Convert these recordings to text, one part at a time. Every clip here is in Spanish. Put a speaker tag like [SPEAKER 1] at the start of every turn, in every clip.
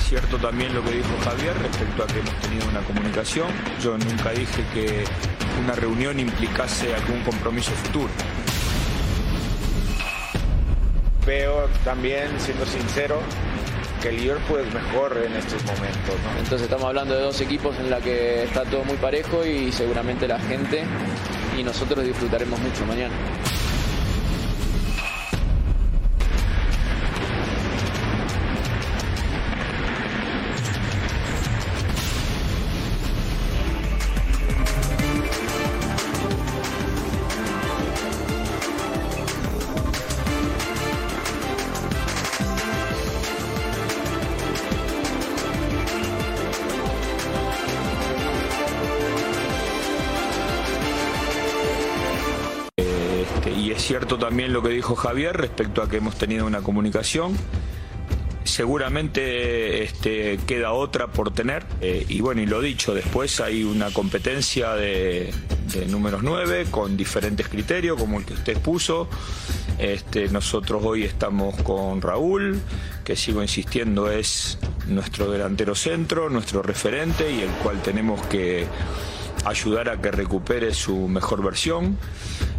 [SPEAKER 1] es cierto también lo que dijo Javier respecto a que hemos tenido una comunicación. Yo nunca dije que una reunión implicase algún compromiso futuro.
[SPEAKER 2] Veo también, siendo sincero, que el Liverpool es mejor en estos momentos.
[SPEAKER 3] Entonces estamos hablando de dos equipos en la que está todo muy parejo y seguramente la gente y nosotros disfrutaremos mucho mañana.
[SPEAKER 1] Lo que dijo Javier respecto a que hemos tenido una comunicación. Seguramente este, queda otra por tener. Eh, y bueno, y lo dicho, después hay una competencia de, números 9 con diferentes criterios, como el que usted puso. Este, nosotros hoy estamos con Raúl, que sigo insistiendo es nuestro delantero centro, nuestro referente y el cual tenemos que ayudar a que recupere su mejor versión.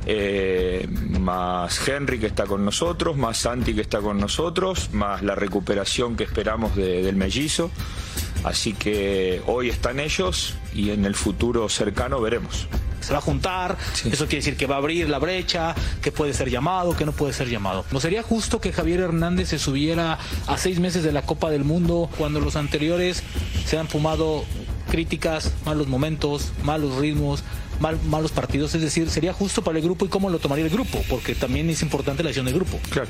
[SPEAKER 1] Eh, más Henry que está con nosotros, más Santi que está con nosotros, más la recuperación que esperamos del mellizo. Así que hoy están ellos y en el futuro cercano veremos.
[SPEAKER 4] Se va a juntar, eso quiere decir que va a abrir la brecha, que puede ser llamado, que no puede ser llamado. ¿No sería justo que Javier Hernández se subiera a seis meses de la Copa del Mundo cuando los anteriores se han fumado críticas, malos momentos, malos ritmos, malos partidos. Es decir, sería justo para el grupo y cómo lo tomaría el grupo, porque también es importante la acción del grupo.
[SPEAKER 1] Claro.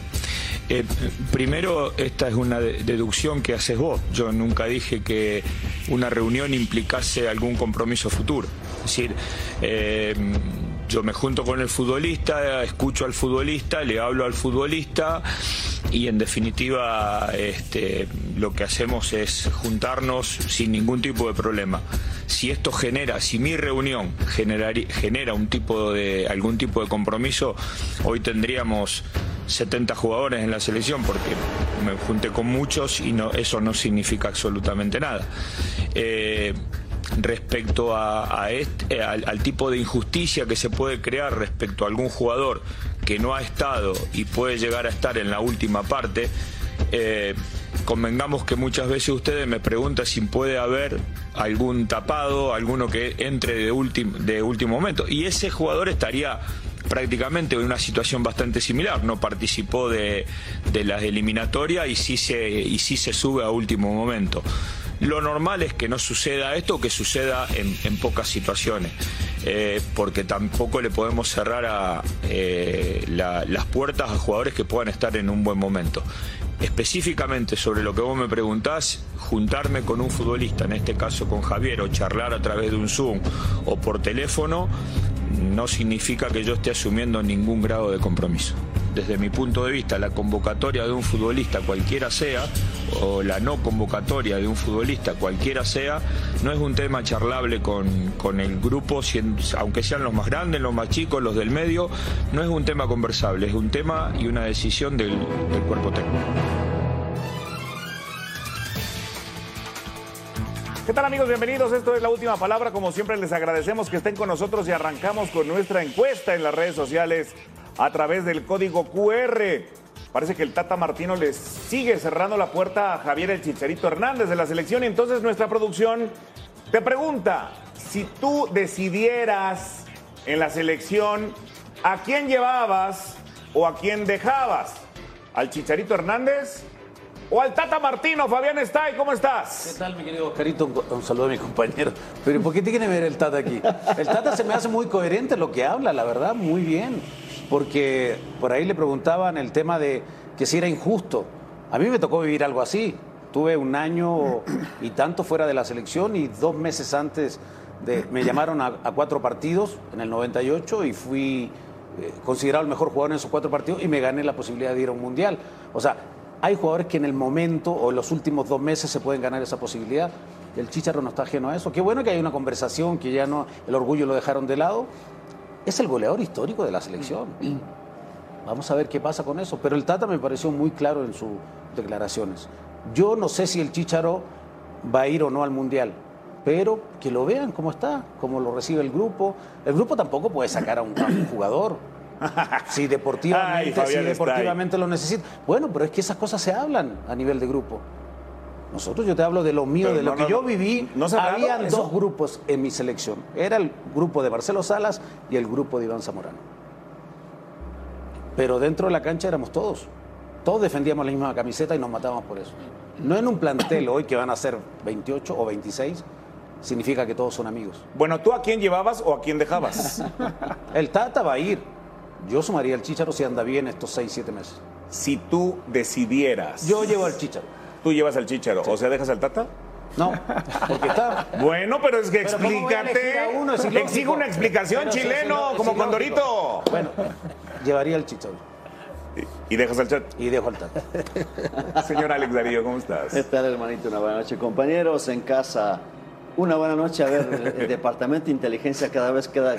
[SPEAKER 1] Eh, primero, esta es una deducción que haces vos. Yo nunca dije que una reunión implicase algún compromiso futuro. Es decir, eh, yo me junto con el futbolista, escucho al futbolista, le hablo al futbolista y en definitiva este, lo que hacemos es juntarnos sin ningún tipo de problema. Si esto genera, si mi reunión genera un tipo de, algún tipo de compromiso, hoy tendríamos 70 jugadores en la selección porque me junté con muchos y no, eso no significa absolutamente nada. Eh, respecto a, este, eh, al, tipo de injusticia que se puede crear respecto a algún jugador que no ha estado y puede llegar a estar en la última parte, eh, convengamos que muchas veces ustedes me preguntan si puede haber algún tapado, alguno que entre de, de último momento. Y ese jugador estaría prácticamente en una situación bastante similar. No participó de, de las eliminatorias y sí, se, y sí se sube a último momento. Lo normal es que no suceda esto que suceda en, pocas situaciones, eh, porque tampoco le podemos cerrar a, eh, las puertas a jugadores que puedan estar en un buen momento. Específicamente sobre lo que vos me preguntás, juntarme con un futbolista, en este caso con Javier, o charlar a través de un Zoom o por teléfono, no significa que yo esté asumiendo ningún grado de compromiso desde mi punto de vista, la convocatoria de un futbolista, cualquiera sea, o la no convocatoria de un futbolista, cualquiera sea, no es un tema charlable con, con el grupo, aunque sean los más grandes, los más chicos, los del medio, no es un tema conversable, es un tema y una decisión del, del cuerpo técnico.
[SPEAKER 5] ¿Qué tal amigos? Bienvenidos. Esto es la última palabra. Como siempre les agradecemos que estén con nosotros y arrancamos con nuestra encuesta en las redes sociales a través del código QR. Parece que el Tata Martino les sigue cerrando la puerta a Javier el Chicharito Hernández de la selección. Y entonces nuestra producción te pregunta, si tú decidieras en la selección a quién llevabas o a quién dejabas, al Chicharito Hernández o al Tata Martino. Fabián Stay, ¿cómo estás?
[SPEAKER 6] ¿Qué tal, mi querido Oscarito? Un, saludo a mi compañero. Pero ¿por qué tiene que ver el Tata aquí? El Tata se me hace muy coherente lo que habla, la verdad, muy bien porque por ahí le preguntaban el tema de que si era injusto. A mí me tocó vivir algo así. Tuve un año y tanto fuera de la selección y dos meses antes de, me llamaron a, cuatro partidos en el 98 y fui eh, considerado el mejor jugador en esos cuatro partidos y me gané la posibilidad de ir a un mundial. O sea, hay jugadores que en el momento o en los últimos dos meses se pueden ganar esa posibilidad. El Chicharro no está ajeno a eso. Qué bueno que hay una conversación, que ya no el orgullo lo dejaron de lado es el goleador histórico de la selección. Vamos a ver qué pasa con eso. Pero el Tata me pareció muy claro en sus declaraciones. Yo no sé si el Chicharo va a ir o no al Mundial, pero que lo vean cómo está, cómo lo recibe el grupo. El grupo tampoco puede sacar a un, a un jugador. Si deportivamente,
[SPEAKER 5] Ay,
[SPEAKER 6] si deportivamente lo necesita. Bueno, pero es que esas cosas se hablan a nivel de grupo. Nosotros, yo te hablo de lo mío,
[SPEAKER 5] Pero
[SPEAKER 6] de lo que
[SPEAKER 5] no,
[SPEAKER 6] yo viví.
[SPEAKER 5] ¿No se
[SPEAKER 6] Habían
[SPEAKER 5] eso?
[SPEAKER 6] dos grupos en mi selección. Era el grupo de Marcelo Salas y el grupo de Iván Zamorano. Pero dentro de la cancha éramos todos. Todos defendíamos la misma camiseta y nos matábamos por eso. No en un plantel hoy que van a ser 28 o 26, significa que todos son amigos.
[SPEAKER 5] Bueno, ¿tú a quién llevabas o a quién dejabas?
[SPEAKER 6] El Tata va a ir. Yo sumaría el Chicharo si anda bien estos 6, 7 meses.
[SPEAKER 5] si tú decidieras.
[SPEAKER 6] Yo llevo al Chicharo.
[SPEAKER 5] Tú llevas al Chicharo, o sea, dejas al Tata.
[SPEAKER 6] No, porque está.
[SPEAKER 5] Bueno, pero es que
[SPEAKER 6] Pero ¿cómo voy a elegir
[SPEAKER 5] explícate.
[SPEAKER 6] a uno? Es.
[SPEAKER 5] Exige una explicación,
[SPEAKER 6] Pero
[SPEAKER 5] chileno, como. Condorito.
[SPEAKER 6] Bueno, llevaría al Chicharo
[SPEAKER 5] Y dejas al chat.
[SPEAKER 6] y dejo al Tata.
[SPEAKER 5] Señor Alex Darío, ¿cómo estás?
[SPEAKER 7] ¿Qué tal, hermanito? Una buena noche. Compañeros en casa, una buena noche. A ver, el departamento de inteligencia cada vez queda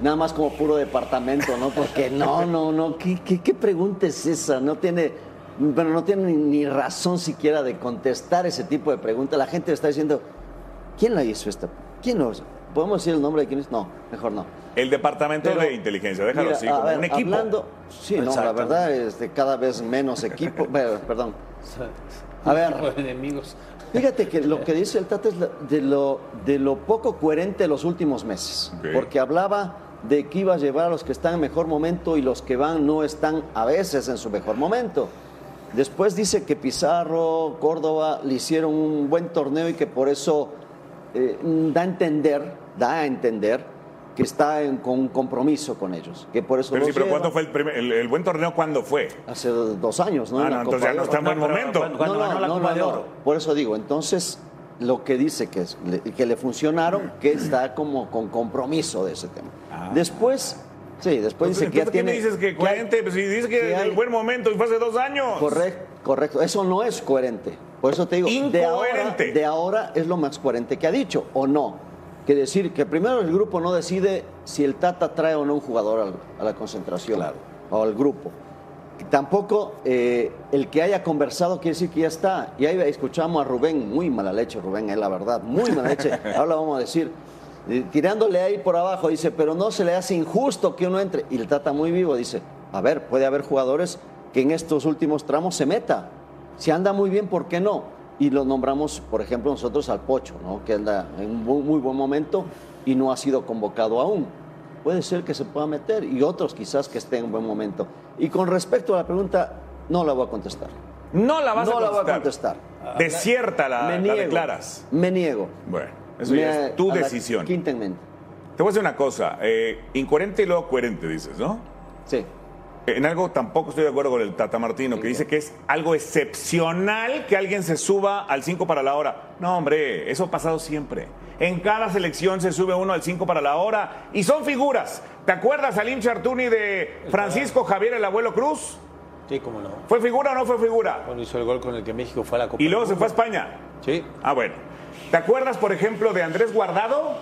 [SPEAKER 7] nada más como puro departamento, ¿no? Porque no, no, no. ¿Qué, qué, qué pregunta es esa? No tiene, bueno, no tiene ni, ni razón siquiera de contestar ese tipo de preguntas. La gente está diciendo, ¿quién la hizo esta? ¿Quién lo hizo? ¿Podemos decir el nombre de quién es? No, mejor no.
[SPEAKER 5] El departamento
[SPEAKER 7] Pero,
[SPEAKER 5] de inteligencia, déjalo
[SPEAKER 7] mira,
[SPEAKER 5] así,
[SPEAKER 7] a
[SPEAKER 5] como
[SPEAKER 7] ver,
[SPEAKER 5] un equipo.
[SPEAKER 7] Hablando, sí, no, la verdad es de cada vez menos equipo. Perdón. A ver,
[SPEAKER 6] enemigos.
[SPEAKER 7] Fíjate que lo que dice el Tata es de lo, de lo poco coherente de los últimos meses. Porque hablaba de que iba a llevar a los que están en mejor momento y los que van no están a veces en su mejor momento. Después dice que Pizarro, Córdoba le hicieron un buen torneo y que por eso eh, da a entender, da a entender que está en- con un compromiso con ellos. Que por eso
[SPEAKER 5] Pero sí, pero. ¿cuándo fue el, primer- el, el buen torneo? ¿Cuándo fue?
[SPEAKER 7] Hace dos años, ¿no?
[SPEAKER 5] Ah, no, entonces ya no está en buen
[SPEAKER 6] No,
[SPEAKER 5] momento.
[SPEAKER 6] cuando- cuando ganó la Copa de Oro.
[SPEAKER 7] Por eso digo, entonces lo que dice que, es- que le funcionaron, que está como con compromiso de ese tema. Después, sí, después dice que ya
[SPEAKER 5] Ah. ¿qué
[SPEAKER 7] tiene...
[SPEAKER 5] me dices que coherente? Pues si dices que,
[SPEAKER 7] hay-
[SPEAKER 5] el buen momento y fue hace dos años.
[SPEAKER 7] Correcto, correcto. Eso no es coherente. Por eso te digo, de ahora, de ahora es lo más coherente que ha dicho, ¿o no? Que decir que primero el grupo no decide si el Tata trae o no un jugador a la concentración o al grupo. Tampoco eh, el que haya conversado quiere decir que ya está. Y ahí escuchamos a Rubén, muy mala leche Rubén, es la verdad, muy mala leche. Ahora vamos a decir, eh, tirándole ahí por abajo, dice, pero no se le hace injusto que uno entre. Y el Tata muy vivo dice, a ver, puede haber jugadores que en estos últimos tramos se meta. Si anda muy bien, ¿por qué no? Y lo nombramos, por ejemplo, nosotros al Pocho, ¿no? que anda en un muy, muy buen momento y no ha sido convocado aún. Puede ser que se pueda meter y otros quizás que estén en buen momento. Y con respecto a la pregunta, no la voy a contestar.
[SPEAKER 5] No la vas
[SPEAKER 7] no
[SPEAKER 5] a
[SPEAKER 7] la voy a
[SPEAKER 5] contestar.
[SPEAKER 7] contestar.
[SPEAKER 5] Desierta la,
[SPEAKER 7] me
[SPEAKER 5] la
[SPEAKER 7] niego.
[SPEAKER 5] declaras.
[SPEAKER 7] Me niego.
[SPEAKER 5] Bueno, eso
[SPEAKER 7] Me-
[SPEAKER 5] ya es tu
[SPEAKER 7] la
[SPEAKER 5] decisión.
[SPEAKER 7] Quinta enmienda.
[SPEAKER 5] Te voy a decir una cosa. eh, incoherente y luego coherente, dices, ¿no?
[SPEAKER 7] Sí.
[SPEAKER 5] En algo tampoco estoy de acuerdo con el Tata Martino, que dice que es algo excepcional que alguien se suba al 5 para la hora. No, hombre, eso ha pasado siempre. En cada selección se sube uno al 5 para la hora y son figuras. ¿Te acuerdas al hincha Artuni de Francisco Javier el Abuelo Cruz?
[SPEAKER 8] Sí, cómo no.
[SPEAKER 5] ¿Fue figura o no fue figura?
[SPEAKER 8] Cuando hizo el gol con el que México fue a la Copa
[SPEAKER 5] Y luego se fue a. España.
[SPEAKER 8] Sí.
[SPEAKER 5] Ah, bueno. ¿Te acuerdas, por ejemplo, de Andrés Guardado?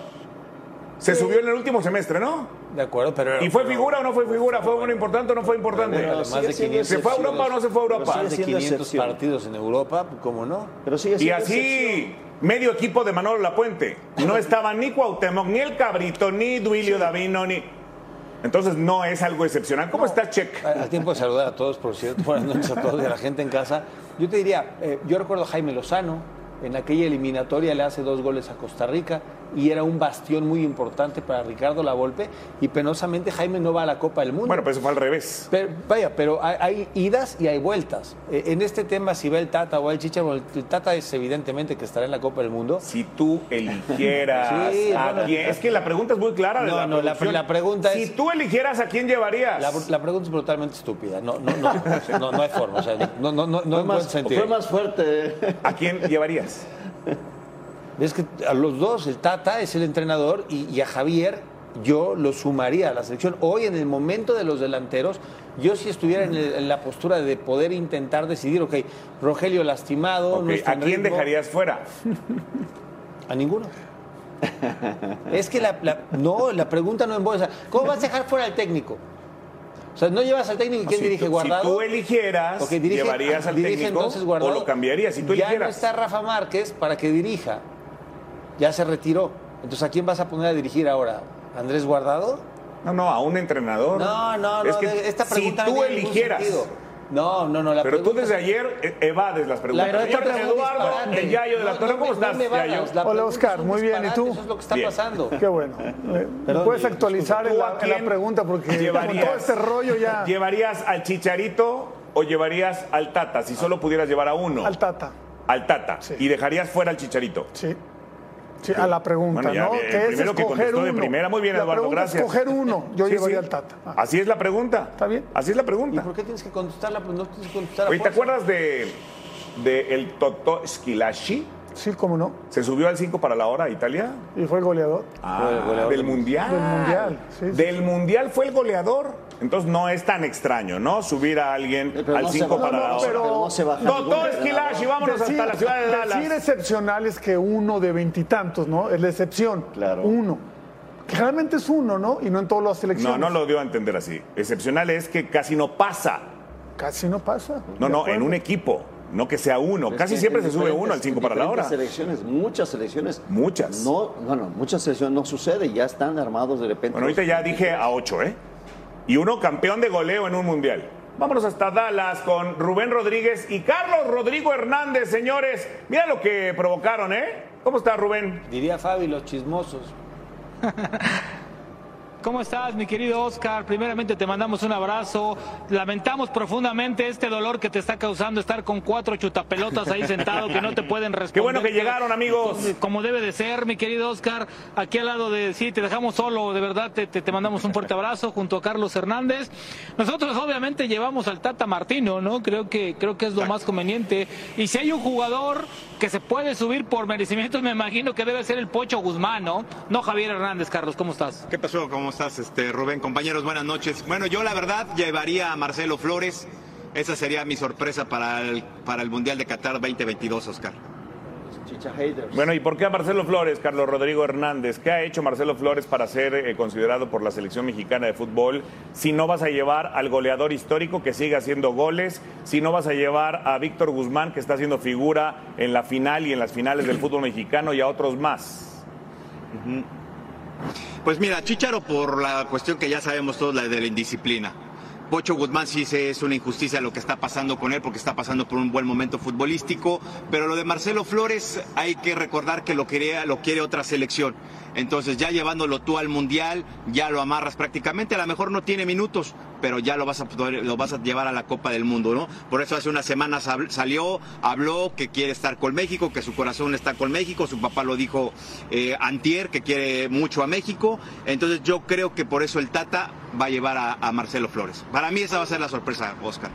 [SPEAKER 5] Se subió en el último semestre, ¿no?
[SPEAKER 8] De acuerdo, pero.
[SPEAKER 5] ¿Y fue
[SPEAKER 8] pero-
[SPEAKER 5] figura o no fue figura? ¿Fue uno importante o no fue importante?
[SPEAKER 8] Pero
[SPEAKER 7] Pero
[SPEAKER 8] más de
[SPEAKER 7] sigue siendo
[SPEAKER 8] 500
[SPEAKER 5] ¿Se fue a Europa o no se fue a Europa?
[SPEAKER 8] Más de
[SPEAKER 7] sigue siendo
[SPEAKER 8] 500
[SPEAKER 7] excepción.
[SPEAKER 8] partidos en Europa, ¿cómo no?
[SPEAKER 7] Pero sigue
[SPEAKER 5] Y
[SPEAKER 7] siendo
[SPEAKER 5] así,
[SPEAKER 7] excepción.
[SPEAKER 5] medio equipo de Manolo Lapuente. No estaba ni Cuauhtémoc, ni el Cabrito, ni Duilio Davino, ni... Entonces no es algo excepcional. ¿Cómo estás, Check?
[SPEAKER 8] Al tiempo de saludar a todos, por cierto, buenas noches a todos y a la gente en casa. Yo te diría, eh, yo recuerdo a Jaime Lozano, en aquella eliminatoria le hace dos goles a Costa Rica y era un bastión muy importante para Ricardo Lavolpe y penosamente Jaime no va a la Copa del Mundo.
[SPEAKER 5] Bueno, pues eso fue al revés.
[SPEAKER 8] Pero, vaya, pero hay, hay idas y hay vueltas. Eh, en este tema, si va el Tata o el Chicha, bueno, el Tata es evidentemente que estará en la Copa del Mundo.
[SPEAKER 5] Si tú eligieras
[SPEAKER 8] Sí,
[SPEAKER 5] a
[SPEAKER 8] bueno.
[SPEAKER 5] quién... Es que la pregunta es muy clara de
[SPEAKER 8] No,
[SPEAKER 5] la
[SPEAKER 8] no, la- pregunta
[SPEAKER 5] Si
[SPEAKER 8] es-
[SPEAKER 5] tú eligieras a quién llevarías.
[SPEAKER 8] La, la pregunta es brutalmente estúpida. No, no, no, no, no hay forma. O sea, no, no, no, no en
[SPEAKER 7] más,
[SPEAKER 8] sentido.
[SPEAKER 7] fue más fuerte.
[SPEAKER 5] ¿A quién llevarías?
[SPEAKER 8] Es que a los dos, el Tata es el entrenador y, y a Javier yo lo sumaría a la selección. Hoy, en el momento de los delanteros, yo si estuviera en, el- en la postura de poder intentar decidir, ok, Rogelio lastimado, no está
[SPEAKER 5] ¿A quién
[SPEAKER 8] ritmo.
[SPEAKER 5] dejarías fuera?
[SPEAKER 8] A ninguno. es que la, la- no, la pregunta no embolsa. ¿Cómo vas a dejar fuera al técnico? O sea, no llevas al técnico y quién
[SPEAKER 5] Si
[SPEAKER 8] dirige
[SPEAKER 5] tú-
[SPEAKER 8] Guardado.
[SPEAKER 5] Si tú eligieras,
[SPEAKER 8] Ok, dirige-
[SPEAKER 5] llevarías al
[SPEAKER 8] dirige
[SPEAKER 5] técnico
[SPEAKER 8] entonces
[SPEAKER 5] o
[SPEAKER 8] Guardado.
[SPEAKER 5] lo cambiarías. Si tú
[SPEAKER 8] ya no está Rafa Márquez para que dirija. Ya se retiró. Entonces, ¿a quién vas a poner a dirigir ahora? ¿Andrés Guardado?
[SPEAKER 5] No, no, a un entrenador.
[SPEAKER 8] No, no, no.
[SPEAKER 5] Es que
[SPEAKER 8] esta
[SPEAKER 5] si
[SPEAKER 8] pregunta no
[SPEAKER 5] tú eligieras.
[SPEAKER 8] No, no, no. La
[SPEAKER 5] Pero tú desde
[SPEAKER 8] es-
[SPEAKER 5] ayer eh, evades las preguntas.
[SPEAKER 8] La un
[SPEAKER 5] Eduardo,
[SPEAKER 8] disparate.
[SPEAKER 5] el Yayo de la
[SPEAKER 8] No,
[SPEAKER 5] Torre,
[SPEAKER 8] no
[SPEAKER 5] ¿cómo
[SPEAKER 8] no
[SPEAKER 5] estás,
[SPEAKER 8] me vagas.
[SPEAKER 5] Yayo?
[SPEAKER 8] La
[SPEAKER 9] Hola Oscar, muy bien. ¿Y tú?
[SPEAKER 8] Eso es lo que está
[SPEAKER 5] Bien.
[SPEAKER 8] pasando.
[SPEAKER 9] Qué bueno. ¿Me
[SPEAKER 8] Perdón,
[SPEAKER 9] puedes actualizar en
[SPEAKER 5] ¿Tú
[SPEAKER 9] la, en pregunta? Porque con
[SPEAKER 5] llevarías?
[SPEAKER 9] todo este rollo ya.
[SPEAKER 5] ¿Llevarías al Chicharito o llevarías al Tata? Si solo pudieras llevar a uno.
[SPEAKER 9] Al Tata.
[SPEAKER 5] Al Tata.
[SPEAKER 9] Sí.
[SPEAKER 5] Y dejarías fuera al Chicharito.
[SPEAKER 9] Sí. Sí, a la pregunta,
[SPEAKER 5] Bueno, ya,
[SPEAKER 9] ¿no?
[SPEAKER 5] el
[SPEAKER 9] que es
[SPEAKER 5] primero que
[SPEAKER 9] escoger
[SPEAKER 5] contestó de
[SPEAKER 9] uno.
[SPEAKER 5] primera. Muy bien,
[SPEAKER 9] la
[SPEAKER 5] Eduardo,
[SPEAKER 9] es
[SPEAKER 5] gracias.
[SPEAKER 9] escoger uno. Yo
[SPEAKER 5] Sí,
[SPEAKER 9] llevaría
[SPEAKER 5] sí.
[SPEAKER 9] al Tata. Ah,
[SPEAKER 5] Así es la pregunta.
[SPEAKER 9] ¿Está bien?
[SPEAKER 5] Así es la
[SPEAKER 8] ¿Y
[SPEAKER 5] pregunta.
[SPEAKER 8] por qué tienes que contestarla? Pues no tienes que contestar a
[SPEAKER 5] Oye, ¿te acuerdas de, de el Toto Schillaci?
[SPEAKER 9] Sí, cómo no.
[SPEAKER 5] Se subió al 5 para la hora a Italia.
[SPEAKER 9] Y fue goleador.
[SPEAKER 5] Ah,
[SPEAKER 8] el goleador
[SPEAKER 5] del
[SPEAKER 8] del-
[SPEAKER 5] Mundial.
[SPEAKER 9] Del Mundial, sí, sí.
[SPEAKER 5] Del Mundial fue el goleador. Entonces no es tan extraño, ¿no? Subir a alguien
[SPEAKER 7] pero
[SPEAKER 5] al
[SPEAKER 7] no se
[SPEAKER 5] 5
[SPEAKER 7] baja,
[SPEAKER 5] para
[SPEAKER 7] no,
[SPEAKER 5] la
[SPEAKER 7] no,
[SPEAKER 5] hora.
[SPEAKER 9] pero-
[SPEAKER 7] pero no se baja.
[SPEAKER 5] Toto
[SPEAKER 7] ningún
[SPEAKER 5] Esquilachi,
[SPEAKER 7] entrenador.
[SPEAKER 5] vámonos hasta la ciudad de Dallas.
[SPEAKER 9] decir excepcional es que uno de veintitantos, ¿no? Es la excepción.
[SPEAKER 7] Claro.
[SPEAKER 9] Uno. Que realmente es uno, ¿no? Y no en todas las selecciones.
[SPEAKER 5] No, no lo dio a entender así. Excepcional es que casi no pasa.
[SPEAKER 9] Casi no pasa.
[SPEAKER 5] No, no,
[SPEAKER 9] acuerdo.
[SPEAKER 5] en un equipo. No que sea uno.
[SPEAKER 7] Es
[SPEAKER 5] Casi siempre se sube uno al 5
[SPEAKER 7] en
[SPEAKER 5] para la hora.
[SPEAKER 7] selecciones, muchas selecciones.
[SPEAKER 5] Muchas.
[SPEAKER 7] No, bueno, muchas selecciones no sucede, ya están armados de repente.
[SPEAKER 5] Bueno, ahorita ya dije a 8, ¿eh? Y uno campeón de goleo en un mundial. Vámonos hasta Dallas con Rubén Rodríguez y Carlos Rodrigo Hernández, señores. Mira lo que provocaron, ¿eh? ¿Cómo está Rubén?
[SPEAKER 8] Diría Fabi, los chismosos.
[SPEAKER 4] ¿Cómo estás, mi querido Oscar? Primeramente te mandamos un abrazo. Lamentamos profundamente este dolor que te está causando estar con cuatro chutapelotas ahí sentado que no te pueden responder.
[SPEAKER 5] Qué bueno que llegaron, amigos.
[SPEAKER 4] Como, debe de ser, mi querido Oscar. Aquí al lado de sí, te dejamos solo, de verdad te, te, te mandamos un fuerte abrazo junto a Carlos Hernández. Nosotros obviamente llevamos al Tata Martino, ¿no? Creo que creo que es lo más conveniente. Y si hay un jugador que se puede subir por merecimientos, me imagino que debe ser el Pocho Guzmán, ¿no? No Javier Hernández, Carlos, ¿cómo estás?
[SPEAKER 10] ¿Qué pasó? ¿Cómo estás, este, Rubén? Compañeros, buenas noches. Bueno, yo la verdad llevaría a Marcelo Flores. Esa sería mi sorpresa para el, para el Mundial de Qatar 2022, Oscar.
[SPEAKER 7] Chicha haters.
[SPEAKER 5] Bueno, ¿y por qué a Marcelo Flores, Carlos Rodrigo Hernández? ¿Qué ha hecho Marcelo Flores para ser eh, considerado por la selección mexicana de fútbol? Si no vas a llevar al goleador histórico que sigue haciendo goles, si no vas a llevar a Víctor Guzmán que está haciendo figura en la final y en las finales del fútbol mexicano y a otros más.
[SPEAKER 10] Pues mira, Chicharo por la cuestión que ya sabemos todos, la de la indisciplina. Pocho Guzmán sí es una injusticia lo que está pasando con él porque está pasando por un buen momento futbolístico, pero lo de Marcelo Flores hay que recordar que lo quiere, lo quiere otra selección. Entonces ya llevándolo tú al Mundial, ya lo amarras prácticamente, a lo mejor no tiene minutos, pero ya lo vas a lo vas a llevar a la Copa del Mundo, ¿no? Por eso hace unas semanas salió, habló que quiere estar con México, que su corazón está con México, su papá lo dijo eh, antier, que quiere mucho a México, entonces yo creo que por eso el Tata va a llevar a, a Marcelo Flores. Para mí esa va a ser la sorpresa, Oscar.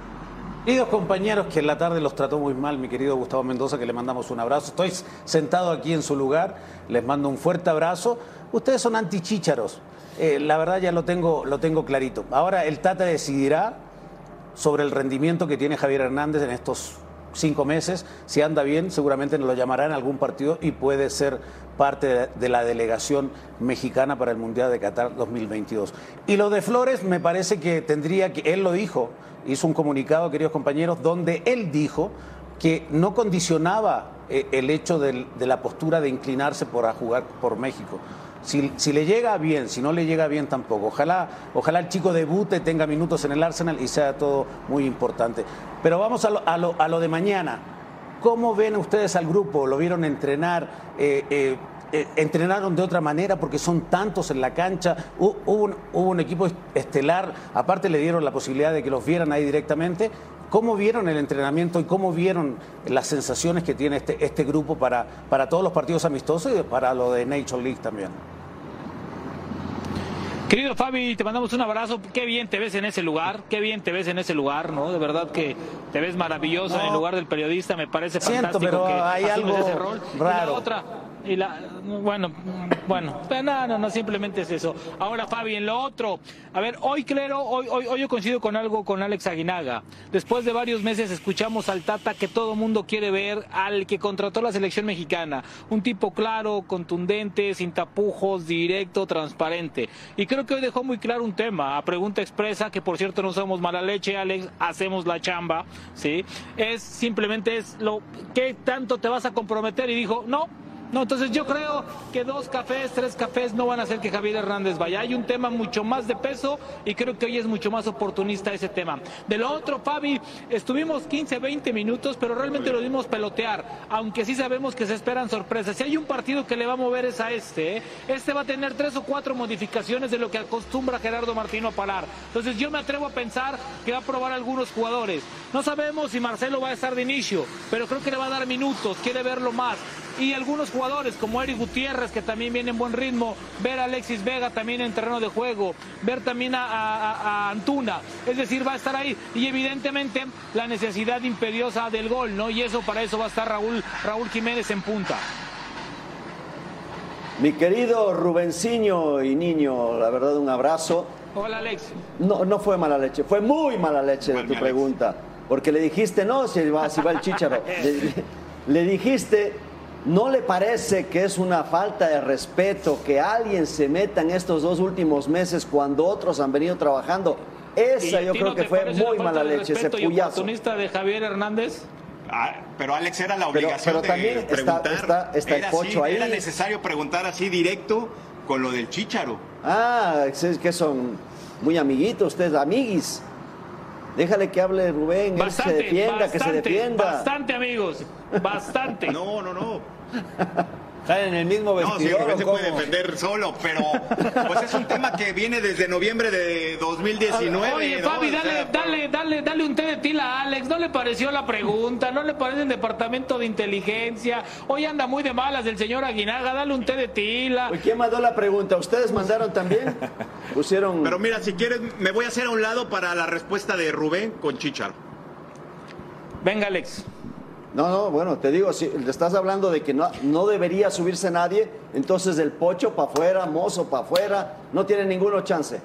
[SPEAKER 6] Queridos compañeros que en la tarde los trató muy mal, mi querido Gustavo Mendoza, que le mandamos un abrazo. Estoy sentado aquí en su lugar, les mando un fuerte abrazo. Ustedes son antichícharos, Eh, la verdad ya lo tengo, lo tengo clarito. Ahora el Tata decidirá sobre el rendimiento que tiene Javier Hernández en estos cinco meses. Si anda bien, seguramente nos lo llamará en algún partido y puede ser parte de- la delegación mexicana para el Mundial de Qatar 2022. Y lo de Flores me parece que tendría que, él lo dijo, hizo un comunicado, queridos compañeros, donde él dijo que no condicionaba eh, el hecho de la postura de inclinarse por a jugar por México. Si, le llega bien, si no le llega bien tampoco. Ojalá, ojalá el chico debute, tenga minutos en el Arsenal y sea todo muy importante. Pero vamos a lo, de mañana. ¿Cómo ven ustedes al grupo? ¿Lo vieron entrenar? Eh, eh, eh, ¿Entrenaron de otra manera porque son tantos en la cancha? Hu- Hubo un, hubo un equipo estelar, aparte le dieron la posibilidad de que los vieran ahí directamente. ¿Cómo vieron el entrenamiento y cómo vieron las sensaciones que tiene este, este grupo para, para todos los partidos amistosos y para lo de Nature League también?
[SPEAKER 4] Querido Fabi, te mandamos un abrazo. Qué bien te ves en ese lugar, qué bien te ves en ese lugar, ¿no? De verdad que te ves maravilloso en el lugar del periodista. Me parece
[SPEAKER 6] Siento,
[SPEAKER 4] fantástico
[SPEAKER 6] pero
[SPEAKER 4] que
[SPEAKER 6] hay algo
[SPEAKER 4] ese rol. Y la
[SPEAKER 6] raro.
[SPEAKER 4] otra, y la, bueno, bueno, no, no, no, simplemente es eso. Ahora, Fabi, en lo otro, a ver, hoy claro, hoy, hoy, hoy yo coincido con algo con Alex Aguinaga. Después de varios meses escuchamos al Tata que todo mundo quiere ver, al que contrató la selección mexicana. Un tipo claro, contundente, sin tapujos, directo, transparente. Y creo que hoy dejó muy claro un tema, a pregunta expresa, que por cierto no somos mala leche, Alex, hacemos la chamba, ¿sí? Es simplemente es lo, ¿qué tanto te vas a comprometer? Y dijo, no, no, entonces yo creo que dos cafés, tres cafés no van a hacer que Javier Hernández vaya. Hay un tema mucho más de peso y creo que hoy es mucho más oportunista ese tema. De lo otro, Fabi, estuvimos 15, 20 minutos, pero realmente lo dimos pelotear, aunque sí sabemos que se esperan sorpresas. Si hay un partido que le va a mover es a este, ¿eh? este va a tener tres o cuatro modificaciones de lo que acostumbra Gerardo Martino a parar. Entonces yo me atrevo a pensar que va a probar algunos jugadores. No sabemos si Marcelo va a estar de inicio, pero creo que le va a dar minutos, quiere verlo más y algunos jugadores como Eric Gutiérrez, que también viene en buen ritmo, ver a Alexis Vega también en terreno de juego, ver también a, Antuna, es decir, va a estar ahí. Y evidentemente la necesidad imperiosa del gol, ¿no? Y eso para eso va a estar Raúl, Raúl Jiménez en punta.
[SPEAKER 7] Mi querido Rubenciño y niño, la verdad un abrazo.
[SPEAKER 4] Hola Alex.
[SPEAKER 7] No, no fue mala leche, fue muy mala leche de tu pregunta. Porque le dijiste, no, si va, si va el chicharo. le dijiste, ¿No le parece que es una falta de respeto que alguien se meta en estos dos últimos meses cuando otros han venido trabajando? Esa yo creo que fue muy mala leche, ese puyazo.
[SPEAKER 4] de Javier Hernández?
[SPEAKER 10] Ah, pero Alex era la obligación
[SPEAKER 7] pero, también
[SPEAKER 10] de preguntar.
[SPEAKER 7] Está, está, el pocho ahí.
[SPEAKER 10] Era necesario preguntar así directo con lo del Chícharo.
[SPEAKER 7] Ah, es que son muy amiguitos ustedes, amiguis. Déjale que hable Rubén, él se defienda, que se defienda.
[SPEAKER 4] Bastante, amigos, bastante.
[SPEAKER 10] no, no, no.
[SPEAKER 8] Están en el mismo vestidor.
[SPEAKER 10] No, sí, se puede defender solo, pero pues es un tema que viene desde noviembre de 2019.
[SPEAKER 4] Oye, Fabi, dale, dale, dale, dale un té de tila a Alex. ¿No le pareció la pregunta? ¿No le parece el departamento de inteligencia? Hoy anda muy de malas el señor Aguinaga. Dale un té de tila.
[SPEAKER 7] ¿Quién mandó la pregunta? ¿Ustedes mandaron también? Pusieron.
[SPEAKER 10] Pero mira, si quieres, me voy a hacer a un lado para la respuesta de Rubén con Chichar.
[SPEAKER 4] Venga, Alex.
[SPEAKER 7] No, no, bueno, te digo, si le estás hablando de que no, no debería subirse nadie, entonces el pocho para afuera, mozo para afuera, no tiene ninguno chance.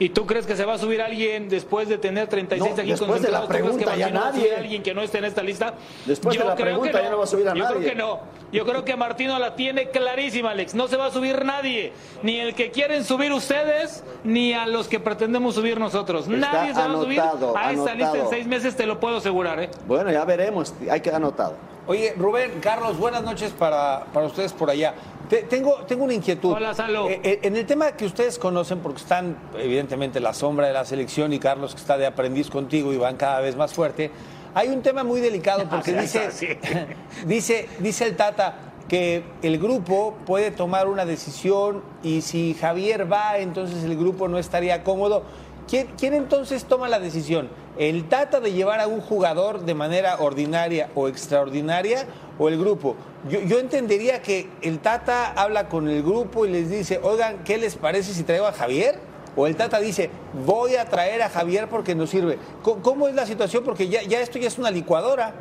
[SPEAKER 4] ¿Y tú crees que se va a subir alguien después de tener 36
[SPEAKER 7] no, Después de la pregunta ya nadie.
[SPEAKER 4] alguien que no esté en esta lista?
[SPEAKER 7] Después de la pregunta ya no va a subir a
[SPEAKER 4] Yo
[SPEAKER 7] nadie.
[SPEAKER 4] Yo creo que no. Yo creo que Martino la tiene clarísima, Alex. No se va a subir nadie. Ni el que quieren subir ustedes, ni a los que pretendemos subir nosotros. nadie se va a subir a esta lista en seis meses, te lo puedo asegurar. ¿eh?
[SPEAKER 7] Bueno, ya veremos. Hay que anotado.
[SPEAKER 8] Oye, Rubén, Carlos, buenas noches para, para ustedes por allá tengo, tengo una inquietud.
[SPEAKER 4] Hola, Salo.
[SPEAKER 8] Eh, eh, en el tema que ustedes conocen, porque están evidentemente la sombra de la selección y Carlos que está de aprendiz contigo y van cada vez más fuerte, hay un tema muy delicado porque dice, dice, dice el Tata que el grupo puede tomar una decisión y si Javier va, entonces el grupo no estaría cómodo. ¿Quién, ¿Quién, entonces toma la decisión? ¿El Tata de llevar a un jugador de manera ordinaria o extraordinaria o el grupo? Yo, entendería que el Tata habla con el grupo y les dice, oigan, ¿qué les parece si traigo a Javier? O el Tata dice, voy a traer a Javier porque nos sirve. ¿Cómo, es la situación? Porque ya, ya esto ya es una licuadora.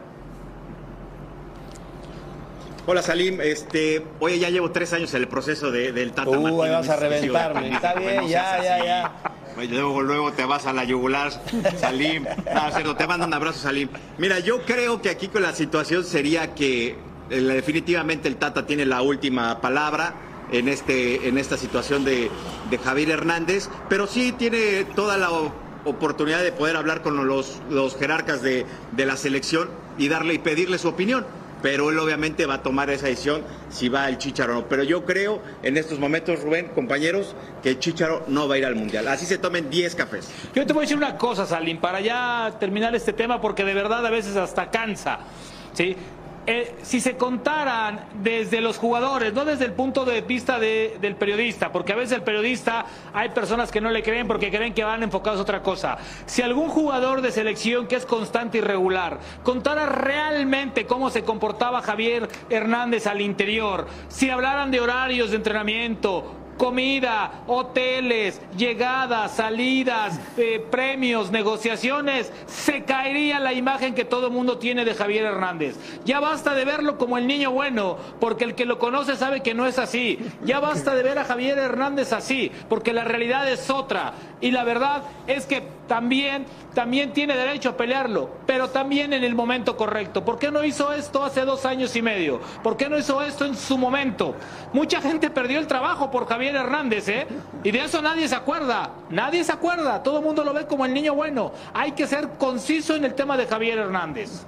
[SPEAKER 10] Hola Salim, este, oye, ya llevo tres años en el proceso del Tata
[SPEAKER 8] Martínez. vas a reventarme, está bien, ya, ya, ya.
[SPEAKER 10] Luego, luego te vas a la yugular, Salim. No, te mando un abrazo, Salim. Mira, yo creo que aquí con la situación sería que definitivamente el Tata tiene la última palabra en, este, en esta situación de, Javier Hernández, pero sí tiene toda la oportunidad de poder hablar con los, los jerarcas de, la selección y darle y pedirle su opinión. Pero él obviamente va a tomar esa decisión si va el Chicharo o no. Pero yo creo en estos momentos, Rubén, compañeros, que el Chicharo no va a ir al Mundial. Así se tomen 10 cafés.
[SPEAKER 4] Yo te voy a decir una cosa, Salim, para ya terminar este tema, porque de verdad a veces hasta cansa. ¿sí? Eh, si se contaran desde los jugadores, no desde el punto de vista del periodista, porque a veces el periodista hay personas que no le creen porque creen que van enfocados a otra cosa. Si algún jugador de selección que es constante y regular contara realmente cómo se comportaba Javier Hernández al interior, si hablaran de horarios de entrenamiento, comida, hoteles, llegadas, salidas, eh, premios, negociaciones, se caería la imagen que todo el mundo tiene de Javier Hernández. Ya basta de verlo como el niño bueno, porque el que lo conoce sabe que no es así. Ya basta de ver a Javier Hernández así, porque la realidad es otra. Y la verdad es que también, también tiene derecho a pelearlo, pero también en el momento correcto. ¿Por qué no hizo esto hace dos años y medio? ¿Por qué no hizo esto en su momento? Mucha gente perdió el trabajo por Javier Hernández, ¿eh? Y de eso nadie se acuerda. Nadie se acuerda. Todo el mundo lo ve como el niño bueno. Hay que ser conciso en el tema de Javier Hernández.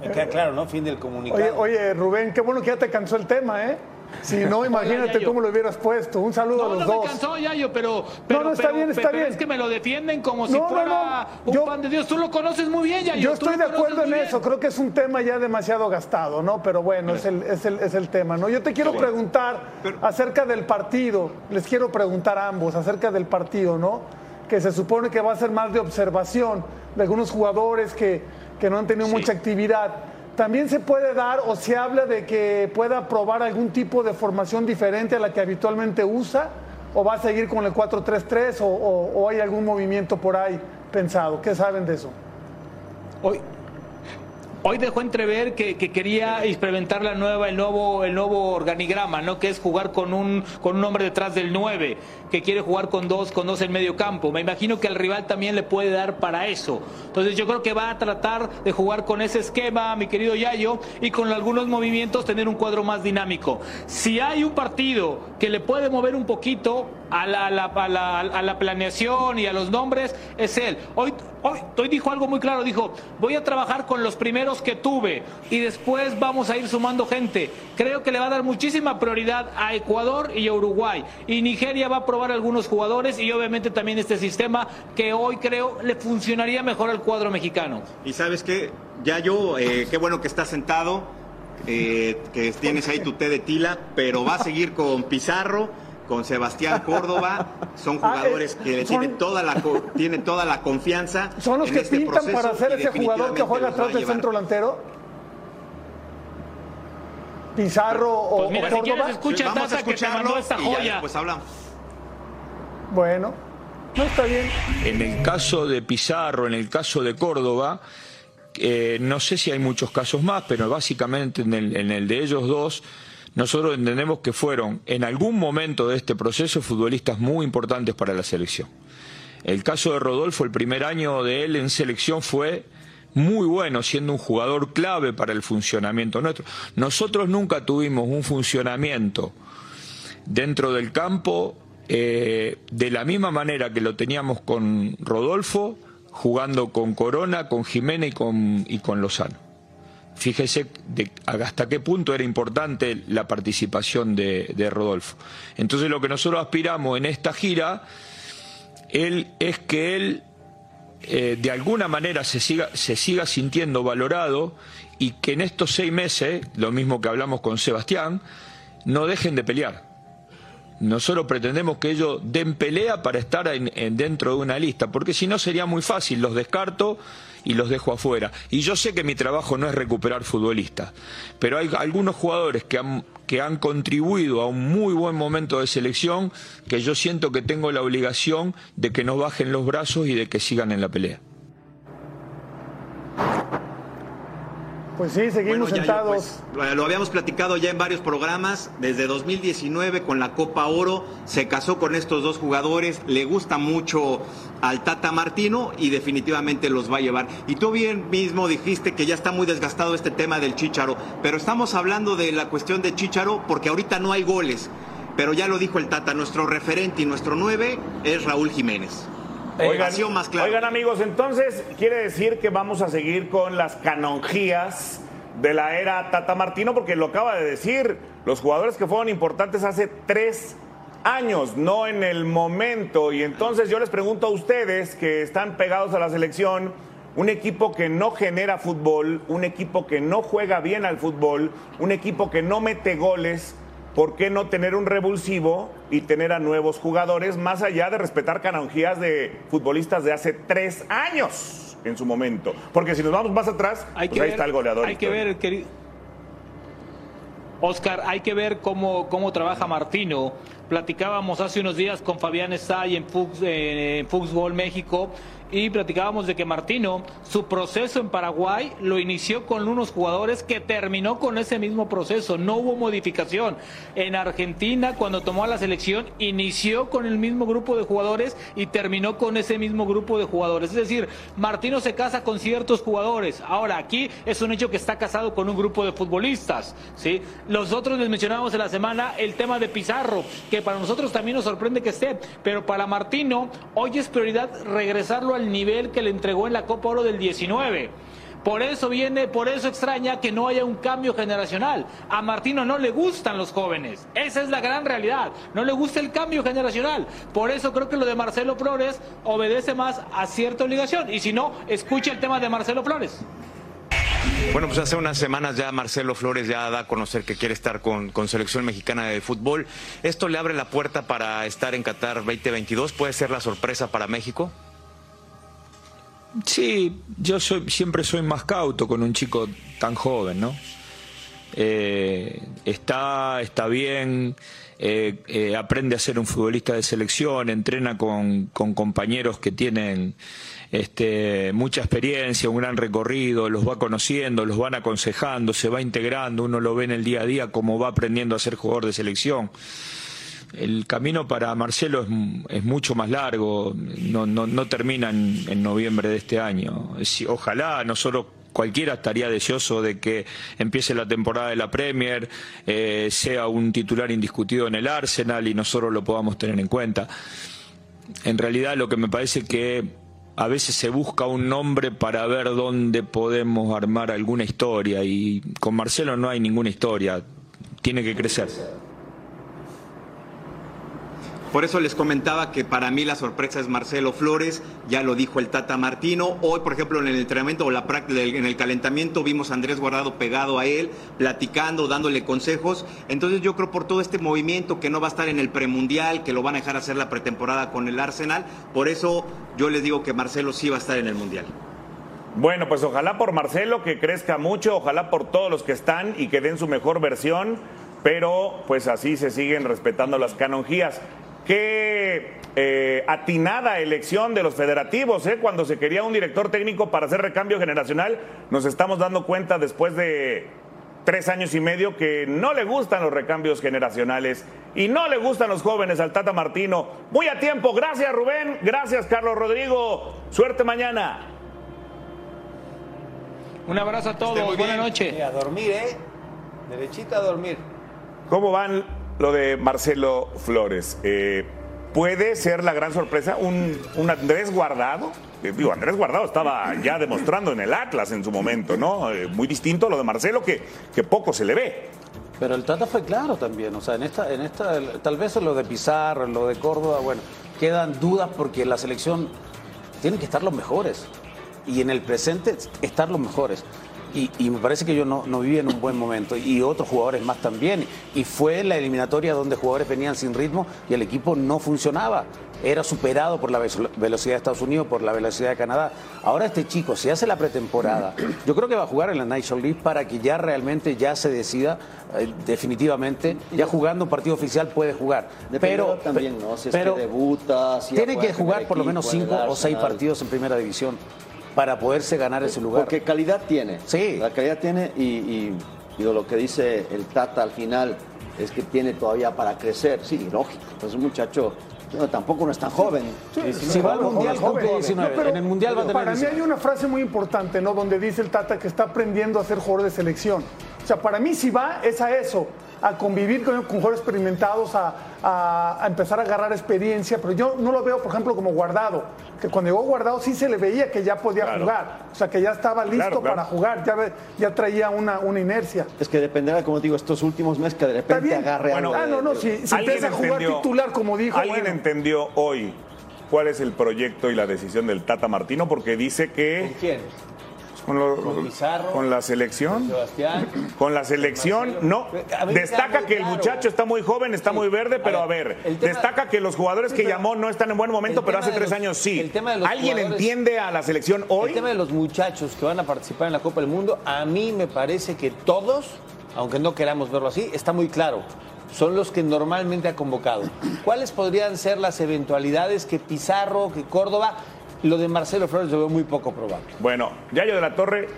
[SPEAKER 8] Me queda claro, ¿no? Fin del comunicado.
[SPEAKER 9] Oye, oye, Rubén, qué bueno que ya te cansó el tema, ¿eh? Si no, imagínate cómo lo hubieras puesto. Un saludo
[SPEAKER 4] No,
[SPEAKER 9] a los
[SPEAKER 4] no
[SPEAKER 9] dos.
[SPEAKER 4] me cansó, Yayo, pero, pero,
[SPEAKER 9] no, está
[SPEAKER 4] pero-
[SPEAKER 9] bien, está
[SPEAKER 4] pero
[SPEAKER 9] bien.
[SPEAKER 4] es que me lo defienden como si
[SPEAKER 9] No, no,
[SPEAKER 4] fuera
[SPEAKER 9] no.
[SPEAKER 4] un
[SPEAKER 9] Yo-
[SPEAKER 4] pan de Dios. Tú lo conoces muy bien, Yayo.
[SPEAKER 9] Yo estoy de acuerdo en eso, creo que es un tema ya demasiado gastado, ¿no? Pero bueno, es el, es el, es el tema, ¿no? Yo te quiero preguntar acerca del partido, les quiero preguntar a ambos acerca del partido, ¿no? Que se supone que va a ser más de observación de algunos jugadores que, que no han tenido mucha actividad. También se puede dar o se habla de que pueda probar algún tipo de formación diferente a la que habitualmente usa, o va a seguir con el 4-3-3 o, o- hay algún movimiento por ahí pensado. ¿Qué saben de eso?
[SPEAKER 4] Hoy, hoy dejó entrever que, que quería experimentar la nueva, el nuevo, el nuevo organigrama, ¿no? Que es jugar con un, con un hombre detrás del 9, que quiere jugar con dos, con dos en medio campo. Me imagino que al rival también le puede dar para eso. Entonces yo creo que va a tratar de jugar con ese esquema, mi querido Yayo, y con algunos movimientos tener un cuadro más dinámico. Si hay un partido que le puede mover un poquito a la, a la- a la- planeación y a los nombres, es él. Hoy, hoy, hoy dijo algo muy claro, dijo, voy a trabajar con los primeros que tuve y después vamos a ir sumando gente. Creo que le va a dar muchísima prioridad a Ecuador y a Uruguay. Y Nigeria va a probar algunos jugadores y obviamente también este sistema que hoy creo le funcionaría mejor al cuadro mexicano.
[SPEAKER 10] Y sabes qué, ya yo, eh, qué bueno que estás sentado, eh, que tienes ahí tu té de tila, pero va a seguir con Pizarro, con Sebastián Córdoba, son
[SPEAKER 9] Ah, eh,
[SPEAKER 10] jugadores que le
[SPEAKER 9] son-
[SPEAKER 10] tienen toda la toda confianza.
[SPEAKER 9] ¿Son los
[SPEAKER 10] en
[SPEAKER 9] que
[SPEAKER 10] este
[SPEAKER 9] pintan para ser ese jugador que juega atrás del centro delantero? Pizarro o,
[SPEAKER 4] Pues mira,
[SPEAKER 9] o
[SPEAKER 4] si
[SPEAKER 9] Córdoba.
[SPEAKER 4] quieres escucha
[SPEAKER 10] Vamos a escucharlo
[SPEAKER 4] esta
[SPEAKER 10] y ya
[SPEAKER 4] joya.
[SPEAKER 10] después hablamos.
[SPEAKER 9] Bueno, no está bien.
[SPEAKER 1] En el caso de Pizarro, en el caso de Córdoba, eh, no sé si hay muchos casos más, pero básicamente en el, en el de ellos dos, nosotros entendemos que fueron en algún momento de este proceso futbolistas muy importantes para la selección. El caso de Rodolfo, el primer año de él en selección fue muy bueno, siendo un jugador clave para el funcionamiento nuestro. Nosotros nunca tuvimos un funcionamiento dentro del campo eh, de la misma manera que lo teníamos con Rodolfo, jugando con Corona, con Jiménez y con, y con Lozano. Fíjese hasta qué punto era importante la participación de, Rodolfo. Entonces lo que nosotros aspiramos en esta gira él, es que él eh, de alguna manera se siga, se siga sintiendo valorado y que en estos seis meses, lo mismo que hablamos con Sebastián, no dejen de pelear. Nosotros pretendemos que ellos den pelea para estar en- dentro de una lista, porque si no sería muy fácil, los descarto y los dejo afuera. Y yo sé que mi trabajo no es recuperar futbolistas, pero hay algunos jugadores que han, que han contribuido a un muy buen momento de selección que yo siento que tengo la obligación de que no bajen los brazos y de que sigan en la pelea.
[SPEAKER 9] Pues sí, seguimos
[SPEAKER 10] Bueno,
[SPEAKER 9] sentados.
[SPEAKER 10] pues, lo habíamos platicado ya en varios programas. Desde 2019 con la Copa Oro se casó con estos dos jugadores. Le gusta mucho al Tata Martino y definitivamente los va a llevar. Y tú bien mismo dijiste que ya está muy desgastado este tema del Chícharo. Pero estamos hablando de la cuestión de Chícharo porque ahorita no hay goles. Pero ya lo dijo el Tata, nuestro referente y nuestro nueve es Raúl Jiménez.
[SPEAKER 5] Oigan,
[SPEAKER 10] más claro.
[SPEAKER 5] oigan, amigos, entonces quiere decir que vamos a seguir con las canonjías de la era Tata Martino, porque lo acaba de decir, los jugadores que fueron importantes hace tres años, no en el momento. Y entonces yo les pregunto a ustedes que están pegados a la selección, un equipo que no genera fútbol, un equipo que no juega bien al fútbol, un equipo que no mete goles, ¿por qué no tener un revulsivo y tener a nuevos jugadores más allá de respetar canonjías de futbolistas de hace tres años en su momento? Porque si nos vamos más atrás,
[SPEAKER 4] Hay
[SPEAKER 5] pues
[SPEAKER 4] que
[SPEAKER 5] ahí
[SPEAKER 4] ver,
[SPEAKER 5] está el goleador.
[SPEAKER 4] Hay que ver, querido. Oscar, hay que ver cómo, cómo trabaja Martino. Platicábamos hace unos días con Fabián Estay en, Fux, eh, en Fuxball México y platicábamos de que Martino, su proceso en Paraguay lo inició con unos jugadores que terminó con ese mismo proceso, no hubo modificación. En Argentina, cuando tomó a la selección, inició con el mismo grupo de jugadores y terminó con ese mismo grupo de jugadores. Es decir, Martino se casa con ciertos jugadores. Ahora, aquí es un hecho que está casado con un grupo de futbolistas. ¿sí? Los otros les mencionábamos en la semana el tema de Pizarro, que para nosotros también nos sorprende que esté, pero para Martino hoy es prioridad regresarlo al nivel que le entregó en la Copa Oro del 19. Por eso viene, por eso extraña que no haya un cambio generacional. A Martino no le gustan los jóvenes. Esa es la gran realidad. No le gusta el cambio generacional. Por eso creo que lo de Marcelo Flores obedece más a cierta obligación. Y si no, escucha el tema de Marcelo Flores.
[SPEAKER 10] Bueno, pues hace unas semanas ya Marcelo Flores ya da a conocer que quiere estar con, con, selección mexicana de fútbol. ¿Esto le abre la puerta para estar en Qatar 2022? ¿Puede ser la sorpresa para México?
[SPEAKER 1] Sí, yo soy, siempre soy más cauto con un chico tan joven, ¿no? Eh, está, está bien, eh, eh, aprende a ser un futbolista de selección, entrena con, con compañeros que tienen este, mucha experiencia, un gran recorrido, los va conociendo, los van aconsejando, se va integrando, uno lo ve en el día a día como va aprendiendo a ser jugador de selección el camino para Marcelo es, es mucho más largo, no, termina en, noviembre de este año. Ojalá nosotros cualquiera estaría deseoso de que empiece la temporada de la Premier, eh, sea un titular indiscutido en el Arsenal y nosotros lo podamos tener en cuenta. En realidad lo que me parece que a veces se busca un nombre para ver dónde podemos armar alguna historia y con Marcelo no hay ninguna historia, tiene que crecer.
[SPEAKER 10] Por eso les comentaba que para mí la sorpresa es Marcelo Flores, ya lo dijo el Tata Martino. Hoy, por ejemplo, en el entrenamiento o la práctica, en el calentamiento vimos a Andrés Guardado pegado a él, platicando, dándole consejos. Entonces yo creo por todo este movimiento que no va a estar en el premundial, que lo van a dejar hacer la pretemporada con el Arsenal, por eso yo les digo que Marcelo sí va a estar en el mundial.
[SPEAKER 5] Bueno, pues ojalá por Marcelo que crezca mucho, ojalá por todos los que están y que den su mejor versión, pero pues así se siguen respetando las canonjías. Qué eh, atinada elección de los federativos, ¿eh? cuando se quería un director técnico para hacer recambio generacional, nos estamos dando cuenta después de tres años y medio que no le gustan los recambios generacionales y no le gustan los jóvenes al Tata Martino. Muy a tiempo, gracias Rubén, gracias Carlos Rodrigo, suerte mañana.
[SPEAKER 4] Un abrazo a todos, buena noche.
[SPEAKER 8] Y a dormir, ¿eh? Derechita a dormir.
[SPEAKER 5] ¿Cómo van lo de Marcelo Flores. Eh, ¿Puede ser la gran sorpresa un, Andrés Guardado? Eh, digo, Andrés Guardado estaba ya demostrando en el Atlas en su momento, ¿no? Eh, muy distinto a lo de Marcelo, que, que poco se le ve.
[SPEAKER 6] Pero el Tata fue claro también, o sea, en esta, en esta, tal vez en lo de Pizarro, en lo de Córdoba, bueno, quedan dudas porque la selección tiene que estar los mejores y en el presente estar los mejores. Y, y, me parece que yo no, no viví en un buen momento y otros jugadores más también. Y fue la eliminatoria donde jugadores venían sin ritmo y el equipo no funcionaba. Era superado por la velocidad de Estados Unidos, por la velocidad de Canadá. Ahora este chico, si hace la pretemporada, yo creo que va a jugar en la National League para que ya realmente ya se decida eh, definitivamente, ya jugando un partido oficial puede jugar.
[SPEAKER 7] pero también, ¿no? Si
[SPEAKER 6] pero
[SPEAKER 7] es que debuta, si
[SPEAKER 6] tiene que jugar por lo menos cinco o seis partidos en primera división para poderse ganar ese lugar.
[SPEAKER 7] Porque calidad tiene.
[SPEAKER 6] Sí.
[SPEAKER 7] La calidad tiene y, lo que dice el Tata al final es que tiene todavía para crecer. Sí, lógico. Pues un muchacho no, tampoco no es tan joven.
[SPEAKER 6] Sí, sí, si va al Mundial, joven. 19. No, pero, en el Mundial va a tener
[SPEAKER 9] Para 19. mí hay una frase muy importante, ¿no? Donde dice el Tata que está aprendiendo a ser jugador de selección. O sea, para mí si va es a eso, a convivir con, con jugadores experimentados, a, a, a, empezar a agarrar experiencia, pero yo no lo veo, por ejemplo, como guardado, que cuando llegó guardado sí se le veía que ya podía claro. jugar, o sea, que ya estaba listo claro, claro. para jugar, ya, ya traía una, una, inercia.
[SPEAKER 7] Es que dependerá, como digo, estos últimos meses que de repente agarre
[SPEAKER 9] bueno,
[SPEAKER 7] algo.
[SPEAKER 9] Ah, no, no, si, si empieza a jugar titular, como dijo.
[SPEAKER 5] ¿Alguien bueno. entendió hoy cuál es el proyecto y la decisión del Tata Martino? Porque dice que...
[SPEAKER 8] ¿Con quién?
[SPEAKER 5] Con, lo, con, Pizarro,
[SPEAKER 8] con,
[SPEAKER 5] la selección.
[SPEAKER 8] Con Sebastián.
[SPEAKER 5] Con la selección, no. Destaca que el muchacho está muy joven, está sí. muy verde, pero a ver, a ver tema, destaca que los jugadores sí, que llamó no están en buen momento, pero hace tres
[SPEAKER 8] los,
[SPEAKER 5] años sí. ¿Alguien entiende a la selección hoy?
[SPEAKER 8] El tema de los muchachos que van a participar en la Copa del Mundo, a mí me parece que todos aunque no queramos verlo así, está muy claro. Son los que normalmente ha convocado. ¿Cuáles podrían ser las eventualidades que Pizarro, que Córdoba, lo de Marcelo Flores lo veo muy poco probable?
[SPEAKER 5] Bueno, Yayo de la Torre,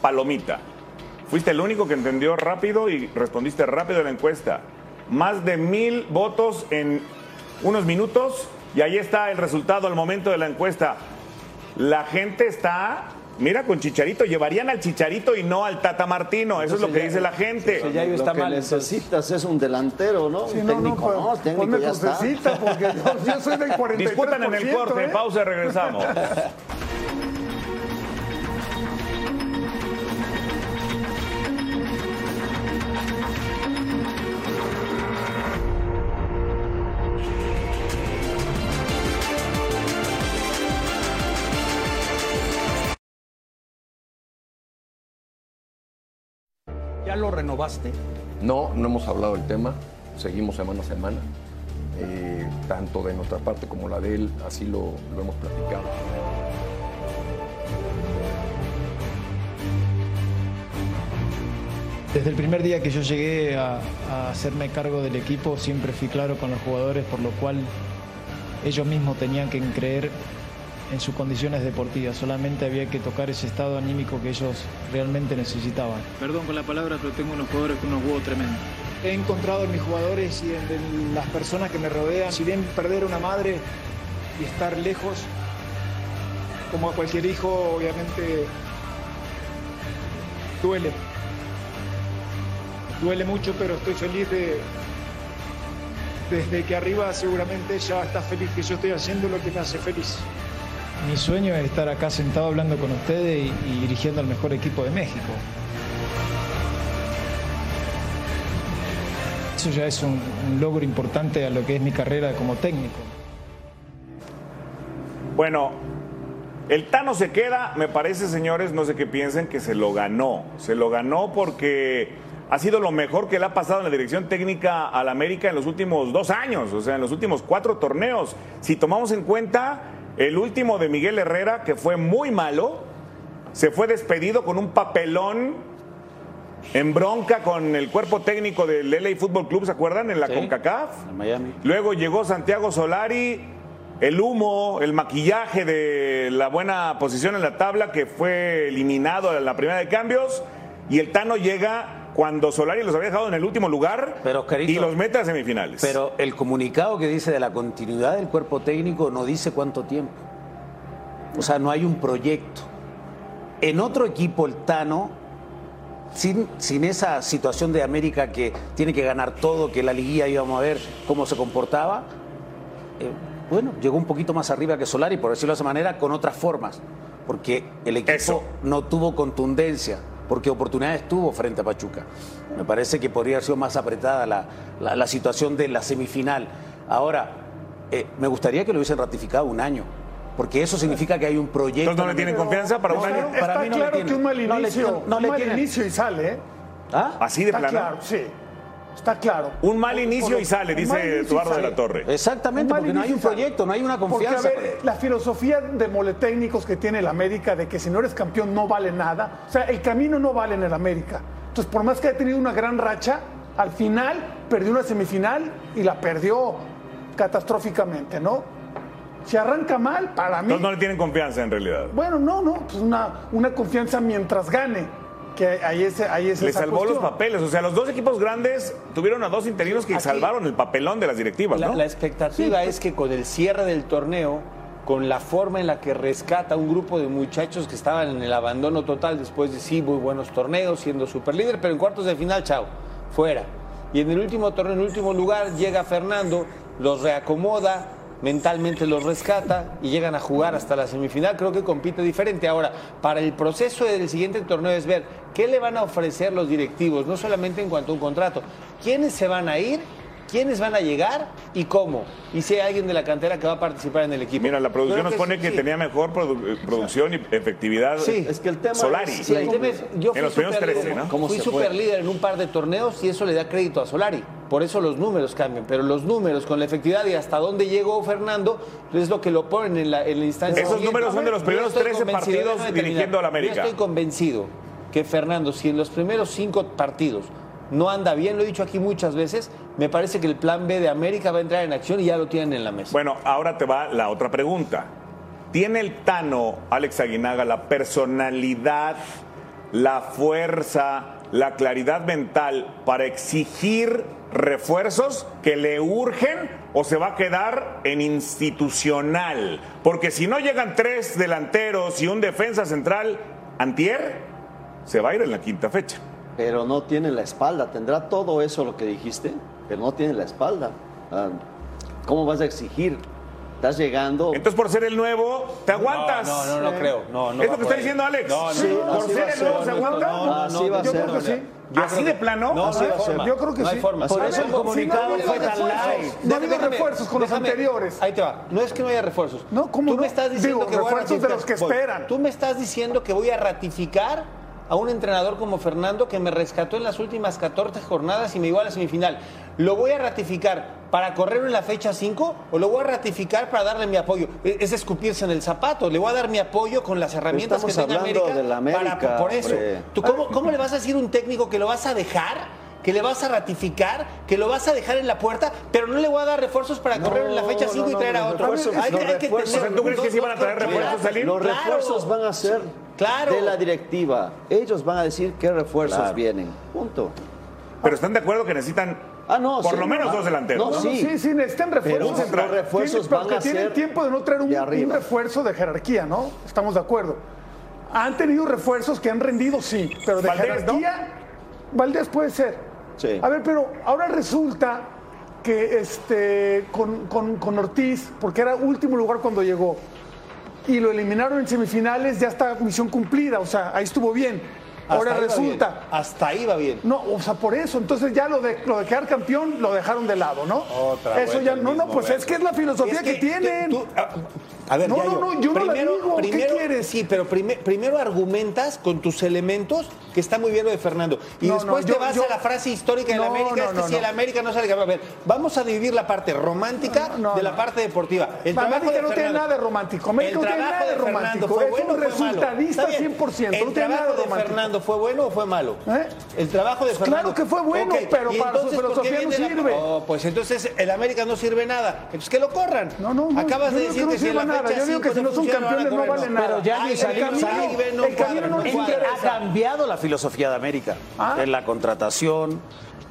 [SPEAKER 5] palomita. Fuiste el único que entendió rápido y respondiste rápido a la encuesta. Más de mil votos en unos minutos y ahí está el resultado al momento de la encuesta. La gente está, mira, con Chicharito, llevarían al Chicharito y no al Tata Martino, eso es lo que dice la gente.
[SPEAKER 7] lo que necesitas es un delantero, ¿no?
[SPEAKER 9] Sí,
[SPEAKER 7] un
[SPEAKER 9] no,
[SPEAKER 7] técnico,
[SPEAKER 9] no,
[SPEAKER 7] no,
[SPEAKER 9] pues,
[SPEAKER 7] técnico
[SPEAKER 9] ponme
[SPEAKER 7] ya está.
[SPEAKER 9] porque yo, yo soy del 43%.
[SPEAKER 5] Disputan en el corte,
[SPEAKER 9] ¿eh?
[SPEAKER 5] pausa y regresamos.
[SPEAKER 11] ¿Ya lo renovaste?
[SPEAKER 12] No, no hemos hablado del tema, seguimos semana a semana, Eh, tanto de nuestra parte como la de él, así lo, lo hemos platicado.
[SPEAKER 13] Desde el primer día que yo llegué a, a hacerme cargo del equipo, siempre fui claro con los jugadores, por lo cual ellos mismos tenían que creer en sus condiciones deportivas. Solamente había que tocar ese estado anímico que ellos realmente necesitaban. Perdón con la palabra, pero tengo unos jugadores con unos huevos tremendos. He encontrado en mis jugadores y en, las personas que me rodean, si bien perder una madre y estar lejos, como a cualquier hijo, obviamente duele. Duele mucho, pero estoy feliz de, desde que arriba seguramente ella está feliz que yo estoy haciendo lo que me hace feliz. Mi sueño es estar acá sentado hablando con ustedes y, dirigiendo al mejor equipo de México. Eso ya es un, un logro importante a lo que es mi carrera como técnico.
[SPEAKER 5] Bueno, el Tano se queda, me parece, señores, no sé qué piensen, que se lo ganó. Se lo ganó porque ha sido lo mejor que le ha pasado en la dirección técnica al América en los últimos dos años, o sea, en los últimos cuatro torneos. Si tomamos en cuenta el último de Miguel Herrera, que fue muy malo, se fue despedido con un papelón en bronca con el cuerpo técnico del LA Fútbol Club, ¿se acuerdan? En la
[SPEAKER 6] Sí.
[SPEAKER 5] CONCACAF.
[SPEAKER 6] En Miami.
[SPEAKER 5] Luego llegó Santiago Solari, el humo, el maquillaje de la buena posición en la tabla que fue eliminado en la primera de cambios y el Tano llega cuando Solari los había dejado en el último lugar
[SPEAKER 6] Pero, Carito,
[SPEAKER 5] y los mete a semifinales.
[SPEAKER 6] Pero el comunicado que dice de la continuidad del cuerpo técnico no dice cuánto tiempo. O sea, no hay un proyecto. En otro equipo, el Tano, sin, sin esa situación de América que tiene que ganar todo, que la liguilla íbamos a ver cómo se comportaba, eh, bueno, llegó un poquito más arriba que Solari, por decirlo de esa manera, con otras formas. Porque el equipo
[SPEAKER 5] Eso.
[SPEAKER 6] no tuvo contundencia, porque oportunidades tuvo frente a Pachuca. Me parece que podría haber sido más apretada la, la- la situación de la semifinal. Ahora, eh, me gustaría que lo hubiesen ratificado un año, porque eso significa que hay un proyecto.
[SPEAKER 5] Entonces, ¿no le tienen confianza para un año?
[SPEAKER 6] Para
[SPEAKER 9] Está
[SPEAKER 6] mí no le
[SPEAKER 9] claro
[SPEAKER 6] tienen.
[SPEAKER 9] que un mal
[SPEAKER 6] No le
[SPEAKER 9] inicio,
[SPEAKER 6] tienen- no
[SPEAKER 9] un
[SPEAKER 6] le
[SPEAKER 9] mal
[SPEAKER 6] tienen.
[SPEAKER 9] inicio y sale, ¿eh?
[SPEAKER 6] ¿Ah?
[SPEAKER 5] Así de
[SPEAKER 9] Está
[SPEAKER 5] plano.
[SPEAKER 9] claro, sí. Está claro.
[SPEAKER 5] Un mal inicio y sale, dice Eduardo de la Torre.
[SPEAKER 6] Exactamente, porque no hay un proyecto, no hay una
[SPEAKER 9] Porque,
[SPEAKER 6] confianza.
[SPEAKER 9] a ver, la filosofía de moletécnicos que tiene el América de que si no eres campeón no vale nada. O sea, el camino no vale en el América. Entonces, por más que haya tenido una gran racha, al final perdió una semifinal y la perdió catastróficamente, ¿no? Si arranca mal, para mí.
[SPEAKER 5] Entonces no le tienen confianza en realidad.
[SPEAKER 9] Bueno, no, no, pues una, una confianza mientras gane. Que ahí es, ahí es
[SPEAKER 5] Le
[SPEAKER 9] esa
[SPEAKER 5] salvó los papeles. O sea, los dos equipos grandes tuvieron a dos interinos que
[SPEAKER 8] Aquí-
[SPEAKER 5] salvaron el papelón de las directivas,
[SPEAKER 8] La,
[SPEAKER 5] ¿no?
[SPEAKER 8] la expectativa es que con el cierre del torneo, con la forma en la que rescata un grupo de muchachos que estaban en el abandono total después de sí, muy buenos torneos, siendo superlíder, pero en cuartos de final, chao, fuera. Y en el último torneo, en el último lugar, llega Fernando, los reacomoda, mentalmente los rescata y llegan a jugar hasta la semifinal. Creo que compite diferente. Ahora, para el proceso del siguiente torneo es ver qué le van a ofrecer los directivos, no solamente en cuanto a un contrato, quiénes se van a ir quiénes van a llegar y cómo. Y si hay alguien de la cantera que va a participar en el equipo.
[SPEAKER 5] Mira, la producción
[SPEAKER 8] Creo
[SPEAKER 5] nos pone que
[SPEAKER 8] sí.
[SPEAKER 5] tenía mejor produ- eh, producción y efectividad
[SPEAKER 8] Sí.
[SPEAKER 7] Es que el tema
[SPEAKER 5] Solari.
[SPEAKER 7] es-
[SPEAKER 8] Sí, el tema es, yo fui
[SPEAKER 5] en los primeros
[SPEAKER 8] superlíder,
[SPEAKER 5] 13, ¿no?
[SPEAKER 7] ¿Cómo
[SPEAKER 8] Fui
[SPEAKER 7] se fue?
[SPEAKER 8] superlíder en un par de torneos y eso le da crédito a Solari. Por eso los números cambian. Pero los números con la efectividad y hasta dónde llegó Fernando es lo que lo ponen en la, en la instancia.
[SPEAKER 5] Esos
[SPEAKER 8] siguiente.
[SPEAKER 5] números son de los primeros
[SPEAKER 8] estoy
[SPEAKER 5] 13
[SPEAKER 8] convencido,
[SPEAKER 5] partidos dirigiendo al América.
[SPEAKER 8] Yo estoy convencido que Fernando, si en los primeros cinco partidos no anda bien, lo he dicho aquí muchas veces. Me parece que el plan B de América va a entrar en acción y ya lo tienen en la mesa.
[SPEAKER 5] Bueno, ahora te va la otra pregunta. ¿Tiene el Tano, Alex Aguinaga, la personalidad, la fuerza, la claridad mental para exigir refuerzos que le urgen o se va a quedar en institucional? Porque si no llegan tres delanteros y un defensa central, Antier se va a ir en la quinta fecha.
[SPEAKER 7] Pero no tiene la espalda. ¿Tendrá todo eso lo que dijiste? Pero no tiene la espalda. Ah, ¿Cómo vas a exigir? Estás llegando.
[SPEAKER 5] Entonces, por ser el nuevo, ¿te aguantas?
[SPEAKER 8] No, no, no, no creo. No, no
[SPEAKER 5] ¿Es lo que está diciendo Alex?
[SPEAKER 8] No, no,
[SPEAKER 5] Sí,
[SPEAKER 8] no,
[SPEAKER 5] ¿Por
[SPEAKER 8] así
[SPEAKER 5] ser el nuevo se aguanta?
[SPEAKER 8] No,
[SPEAKER 7] Así va a
[SPEAKER 9] yo
[SPEAKER 7] ser.
[SPEAKER 9] creo que sí.
[SPEAKER 5] ¿Así de plano?
[SPEAKER 8] No, no hay forma.
[SPEAKER 9] Yo creo que
[SPEAKER 8] no hay
[SPEAKER 9] sí.
[SPEAKER 8] forma.
[SPEAKER 6] Por eso el
[SPEAKER 8] no
[SPEAKER 6] comunicado fue tan
[SPEAKER 8] refuerzos,
[SPEAKER 6] light.
[SPEAKER 9] No ha habido refuerzos con los
[SPEAKER 8] déjame-
[SPEAKER 9] anteriores.
[SPEAKER 8] Ahí te va. No es que no haya refuerzos.
[SPEAKER 9] No, ¿cómo
[SPEAKER 8] Tú
[SPEAKER 9] no?
[SPEAKER 8] me estás diciendo
[SPEAKER 9] Digo,
[SPEAKER 8] que voy a
[SPEAKER 9] refuerzos de
[SPEAKER 8] ratificar-
[SPEAKER 9] los que
[SPEAKER 8] Voy.
[SPEAKER 9] esperan.
[SPEAKER 8] Tú me estás diciendo que voy a ratificar a un entrenador como Fernando que me rescató en las últimas 14 jornadas y me llevó a la semifinal. ¿Lo voy a ratificar para correr en la fecha 5 o lo voy a ratificar para darle mi apoyo? E- Es escupirse en el zapato. Le voy a dar mi apoyo con las herramientas que tenga
[SPEAKER 7] hablando
[SPEAKER 8] América.
[SPEAKER 7] de la América,
[SPEAKER 8] para- por eso.
[SPEAKER 7] hombre.
[SPEAKER 8] ¿Tú cómo, cómo le vas a decir a un técnico que lo vas a dejar? que le vas a ratificar, que lo vas a dejar en la puerta, pero no le voy a dar refuerzos para correr en la fecha 5 y
[SPEAKER 7] no,
[SPEAKER 8] traer a otro.
[SPEAKER 7] refuerzos-
[SPEAKER 8] Hay que- hay
[SPEAKER 5] ¿tú crees que sí van a traer refuerzos?
[SPEAKER 7] Los
[SPEAKER 8] Claro.
[SPEAKER 7] refuerzos van a ser
[SPEAKER 8] Claro.
[SPEAKER 7] de la directiva. Ellos van a decir qué refuerzos
[SPEAKER 6] Claro.
[SPEAKER 7] vienen. Punto.
[SPEAKER 5] Pero están de acuerdo que necesitan
[SPEAKER 7] Ah, no,
[SPEAKER 5] por
[SPEAKER 7] sí,
[SPEAKER 5] lo menos
[SPEAKER 7] no,
[SPEAKER 5] dos delanteros.
[SPEAKER 7] no,
[SPEAKER 5] ¿no?
[SPEAKER 7] sí.
[SPEAKER 9] Sí, sí, necesitan
[SPEAKER 7] Pero
[SPEAKER 9] refuerzos.
[SPEAKER 7] los refuerzos
[SPEAKER 9] Tienen-
[SPEAKER 7] van
[SPEAKER 9] porque
[SPEAKER 7] a
[SPEAKER 9] tienen
[SPEAKER 7] ser
[SPEAKER 9] tiempo de no traer un,
[SPEAKER 7] de
[SPEAKER 9] un
[SPEAKER 7] arriba.
[SPEAKER 9] refuerzo de jerarquía, ¿no? Estamos de acuerdo. Han tenido refuerzos que han rendido, sí, pero de
[SPEAKER 5] Valdés,
[SPEAKER 9] jerarquía, Valdés puede ser.
[SPEAKER 7] Sí.
[SPEAKER 9] A ver, pero ahora resulta que este, con, con- con Ortiz, porque era último lugar cuando llegó, y lo eliminaron en semifinales, ya está misión cumplida, o sea, ahí estuvo bien. Ahora resulta.
[SPEAKER 8] bien. Hasta ahí va bien.
[SPEAKER 9] No, o sea, por eso. Entonces ya lo de, lo de quedar campeón lo dejaron de lado, ¿no?
[SPEAKER 8] Otra
[SPEAKER 9] eso ya, no, no, pues es que es la filosofía
[SPEAKER 8] Es
[SPEAKER 9] que, tienen.
[SPEAKER 8] tú- a- a ver,
[SPEAKER 9] No,
[SPEAKER 8] Yayo,
[SPEAKER 9] no, no, yo no la digo. ¿Qué
[SPEAKER 8] primero-
[SPEAKER 9] quieres?
[SPEAKER 8] Sí, pero prime- primero argumentas con tus elementos que está muy bien lo de Fernando. Y
[SPEAKER 9] No,
[SPEAKER 8] después
[SPEAKER 9] no, yo-
[SPEAKER 8] te vas
[SPEAKER 9] yo-
[SPEAKER 8] a la frase histórica de la América, es que si el América no sale. A ver, vamos a dividir la parte romántica de la parte deportiva. El
[SPEAKER 9] América
[SPEAKER 8] trabajo de
[SPEAKER 9] no tiene
[SPEAKER 8] Fernando-
[SPEAKER 9] nada de romántico. América
[SPEAKER 8] el
[SPEAKER 9] no tiene
[SPEAKER 8] trabajo
[SPEAKER 9] nada de romántico.
[SPEAKER 8] fue
[SPEAKER 9] Es
[SPEAKER 8] bueno
[SPEAKER 9] un
[SPEAKER 8] o fue malo.
[SPEAKER 9] resultadista
[SPEAKER 8] Está bien.
[SPEAKER 9] 100%,
[SPEAKER 8] ¿El
[SPEAKER 9] tiene
[SPEAKER 8] trabajo
[SPEAKER 9] de romántico.
[SPEAKER 8] Fernando fue bueno o fue malo?
[SPEAKER 9] ¿Eh?
[SPEAKER 8] El trabajo de Fernando.
[SPEAKER 9] Claro que fue bueno,
[SPEAKER 8] Ok,
[SPEAKER 9] pero
[SPEAKER 8] ¿y
[SPEAKER 9] para su
[SPEAKER 8] entonces qué
[SPEAKER 9] filosofía no sirve.
[SPEAKER 8] Oh, pues entonces el América no sirve nada. Entonces que lo corran.
[SPEAKER 9] No, no, no.
[SPEAKER 8] Acabas de decir que, si la
[SPEAKER 9] nada. Yo digo que si no son campeones no
[SPEAKER 8] correr.
[SPEAKER 9] nada.
[SPEAKER 6] Pero ya ni
[SPEAKER 8] no
[SPEAKER 9] El camino no
[SPEAKER 6] ha cambiado la filosofía de América
[SPEAKER 9] Ah.
[SPEAKER 6] en la contratación.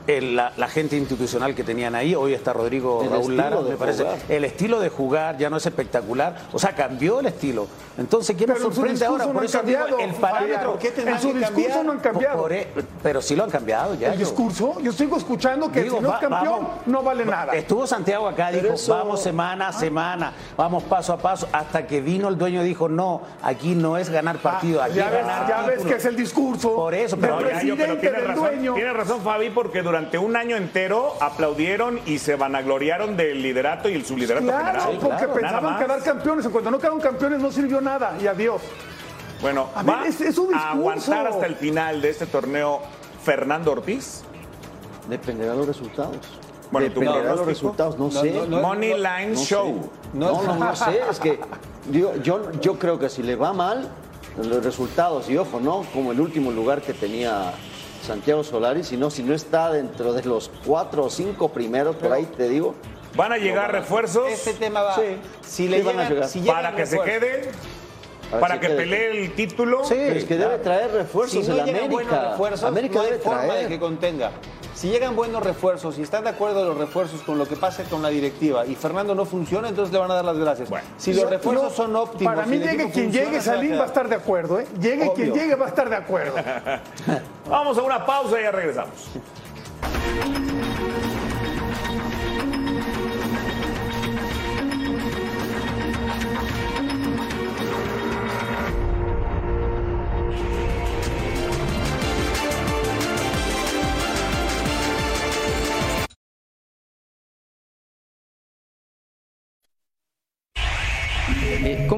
[SPEAKER 6] La, la gente institucional que tenían ahí, hoy está Rodrigo
[SPEAKER 7] El
[SPEAKER 6] Raúl Lara, me parece.
[SPEAKER 7] jugar.
[SPEAKER 6] El estilo de jugar ya no es espectacular, o sea, cambió el estilo. Entonces, ¿quién nos
[SPEAKER 9] Pero
[SPEAKER 6] sorprende ahora? Por eso digo, el parámetro.
[SPEAKER 8] ¿Por qué
[SPEAKER 9] En su discurso
[SPEAKER 8] cambiar?
[SPEAKER 9] no han cambiado.
[SPEAKER 6] por e- pero sí lo han cambiado ya.
[SPEAKER 9] ¿El
[SPEAKER 6] yo.
[SPEAKER 9] discurso? Yo sigo escuchando que
[SPEAKER 6] Digo,
[SPEAKER 9] si no
[SPEAKER 6] va-
[SPEAKER 9] es campeón,
[SPEAKER 6] vamos.
[SPEAKER 9] no vale nada.
[SPEAKER 6] Estuvo Santiago acá,
[SPEAKER 7] Pero
[SPEAKER 6] dijo,
[SPEAKER 7] eso-
[SPEAKER 6] vamos semana a semana, vamos paso a paso, hasta que vino el dueño y dijo, no, aquí no es ganar partido,
[SPEAKER 9] Ah,
[SPEAKER 6] aquí
[SPEAKER 9] ya
[SPEAKER 6] es
[SPEAKER 9] ves,
[SPEAKER 6] ganar
[SPEAKER 9] ya ves
[SPEAKER 6] títulos".
[SPEAKER 9] que es el discurso
[SPEAKER 6] Por eso,
[SPEAKER 9] del
[SPEAKER 6] pero
[SPEAKER 5] No, Yayo, pero
[SPEAKER 9] presidente,
[SPEAKER 5] tiene
[SPEAKER 9] del
[SPEAKER 5] razón,
[SPEAKER 9] dueño.
[SPEAKER 5] tiene razón Fabi, porque durante un año entero aplaudieron y se vanagloriaron del liderato y el subliderato
[SPEAKER 9] Claro,
[SPEAKER 5] general.
[SPEAKER 9] porque
[SPEAKER 5] Nada
[SPEAKER 9] pensaban
[SPEAKER 5] más.
[SPEAKER 9] quedar campeones. En cuanto no quedaron campeones, no sirvió nada. Y adiós.
[SPEAKER 5] Bueno,
[SPEAKER 9] A ver,
[SPEAKER 5] ¿va
[SPEAKER 9] es- es un
[SPEAKER 5] a
[SPEAKER 9] discurso.
[SPEAKER 5] aguantar hasta el final de este torneo Fernando Ortiz?
[SPEAKER 7] Dependerá de los resultados.
[SPEAKER 5] Bueno, ¿tú
[SPEAKER 7] Dependerá de los resultados, no,
[SPEAKER 8] No,
[SPEAKER 7] sé.
[SPEAKER 8] no, no,
[SPEAKER 5] Money Line
[SPEAKER 7] sé.
[SPEAKER 5] Show.
[SPEAKER 7] No, no, no sé, es que yo, yo, yo creo que si le va mal, los resultados, y ojo, no como el último lugar que tenía Santiago Solari, sino si no está dentro de los cuatro o cinco primeros, por ahí te digo.
[SPEAKER 5] ¿Van a llegar refuerzos
[SPEAKER 8] Este tema va.
[SPEAKER 7] Sí.
[SPEAKER 8] Si le
[SPEAKER 7] Sí van a llegar.
[SPEAKER 8] si llegan
[SPEAKER 5] para que se quede?
[SPEAKER 7] Para
[SPEAKER 5] ¿Para
[SPEAKER 7] que
[SPEAKER 5] que pelee el título?
[SPEAKER 6] Sí.
[SPEAKER 7] Pero es que debe traer refuerzos
[SPEAKER 8] Si no llegan buenos
[SPEAKER 7] América.
[SPEAKER 8] refuerzos,
[SPEAKER 7] América
[SPEAKER 8] no hay
[SPEAKER 7] debe
[SPEAKER 8] forma de que contenga. Si llegan buenos refuerzos y están de acuerdo los refuerzos con lo que pase con la directiva y Fernando no funciona, entonces le van a dar las gracias.
[SPEAKER 5] Bueno.
[SPEAKER 8] si los refuerzos son óptimos.
[SPEAKER 9] Para mí, llegue quien
[SPEAKER 8] funciona,
[SPEAKER 9] llegue,
[SPEAKER 8] se va a
[SPEAKER 9] Salim va a estar de acuerdo. ¿eh? Llegue quien llegue, va a estar de acuerdo.
[SPEAKER 5] Vamos a una pausa y ya regresamos.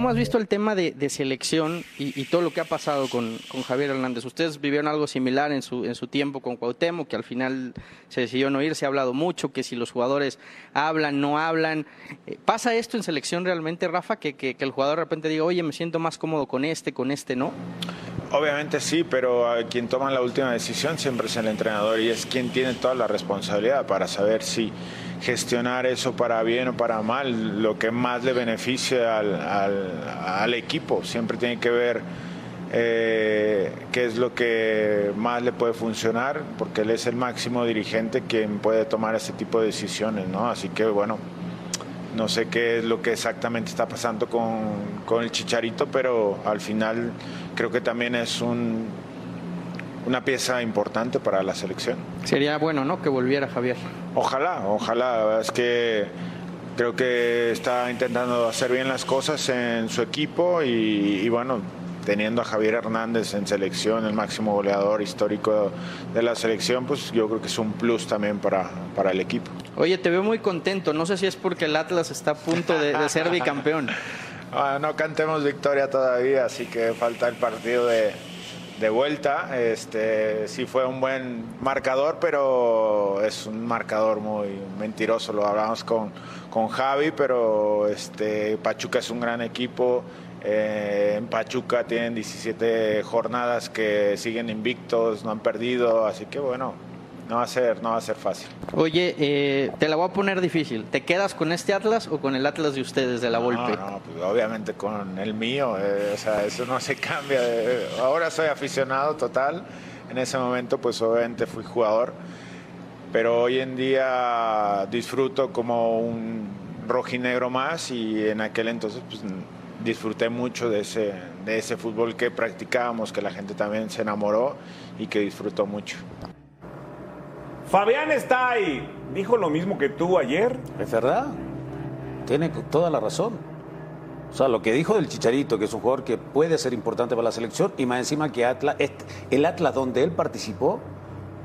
[SPEAKER 14] ¿Cómo has visto el tema de, selección y, todo lo que ha pasado con, Javier Hernández? Ustedes vivieron algo similar en su, en su tiempo con Cuauhtémoc, que al final se decidió no ir, se ha hablado mucho, que si los jugadores hablan, no hablan. Eh, ¿Pasa esto en selección realmente, Rafa, que, que, el jugador de repente diga, oye, me siento más cómodo con este, con este no?
[SPEAKER 2] Obviamente sí, pero a quien toma la última decisión siempre es el entrenador y es quien tiene toda la responsabilidad para saber si gestionar eso para bien o para mal, lo que más le beneficia al, al, equipo. Siempre tiene que ver eh, qué es lo que más le puede funcionar, porque él es el máximo dirigente quien puede tomar ese tipo de decisiones, ¿no? Así que bueno, no sé qué es lo que exactamente está pasando con, con el Chicharito, pero al final creo que también es un, una pieza importante para la selección.
[SPEAKER 14] Sería bueno, ¿no? Que volviera Javier.
[SPEAKER 2] Ojalá, ojalá. La verdad es que creo que está intentando hacer bien las cosas en su equipo y, y bueno, teniendo a Javier Hernández en selección, el máximo goleador histórico de la selección, pues yo creo que es un plus también para, para el equipo.
[SPEAKER 14] Oye, te veo muy contento. No sé si es porque el Atlas está a punto de, de ser bicampeón.
[SPEAKER 2] Ah, no cantemos victoria todavía, así que falta el partido de, de vuelta. Este, sí fue un buen marcador, pero es un marcador muy mentiroso. Lo hablamos con, con Javi, pero este, Pachuca es un gran equipo. Eh, en Pachuca tienen 17 jornadas que siguen invictos, no han perdido, así que bueno, no va a ser, no va a ser fácil.
[SPEAKER 14] Oye, eh, te la voy a poner difícil. ¿Te quedas con este Atlas o con el Atlas de ustedes, de la Volpe?
[SPEAKER 2] No, no, pues obviamente con el mío, eh, o sea, eso no se cambia. Ahora soy aficionado total, en ese momento pues obviamente fui jugador, pero hoy en día disfruto como un rojinegro más y en aquel entonces pues disfruté mucho de ese, de ese fútbol que practicábamos, que la gente también se enamoró y que disfrutó mucho.
[SPEAKER 5] Fabián está ahí. Dijo lo mismo que tú ayer.
[SPEAKER 6] Es verdad. Tiene toda la razón. O sea, lo que dijo del Chicharito, que es un jugador que puede ser importante para la selección, y más encima que Atlas, el Atlas donde él participó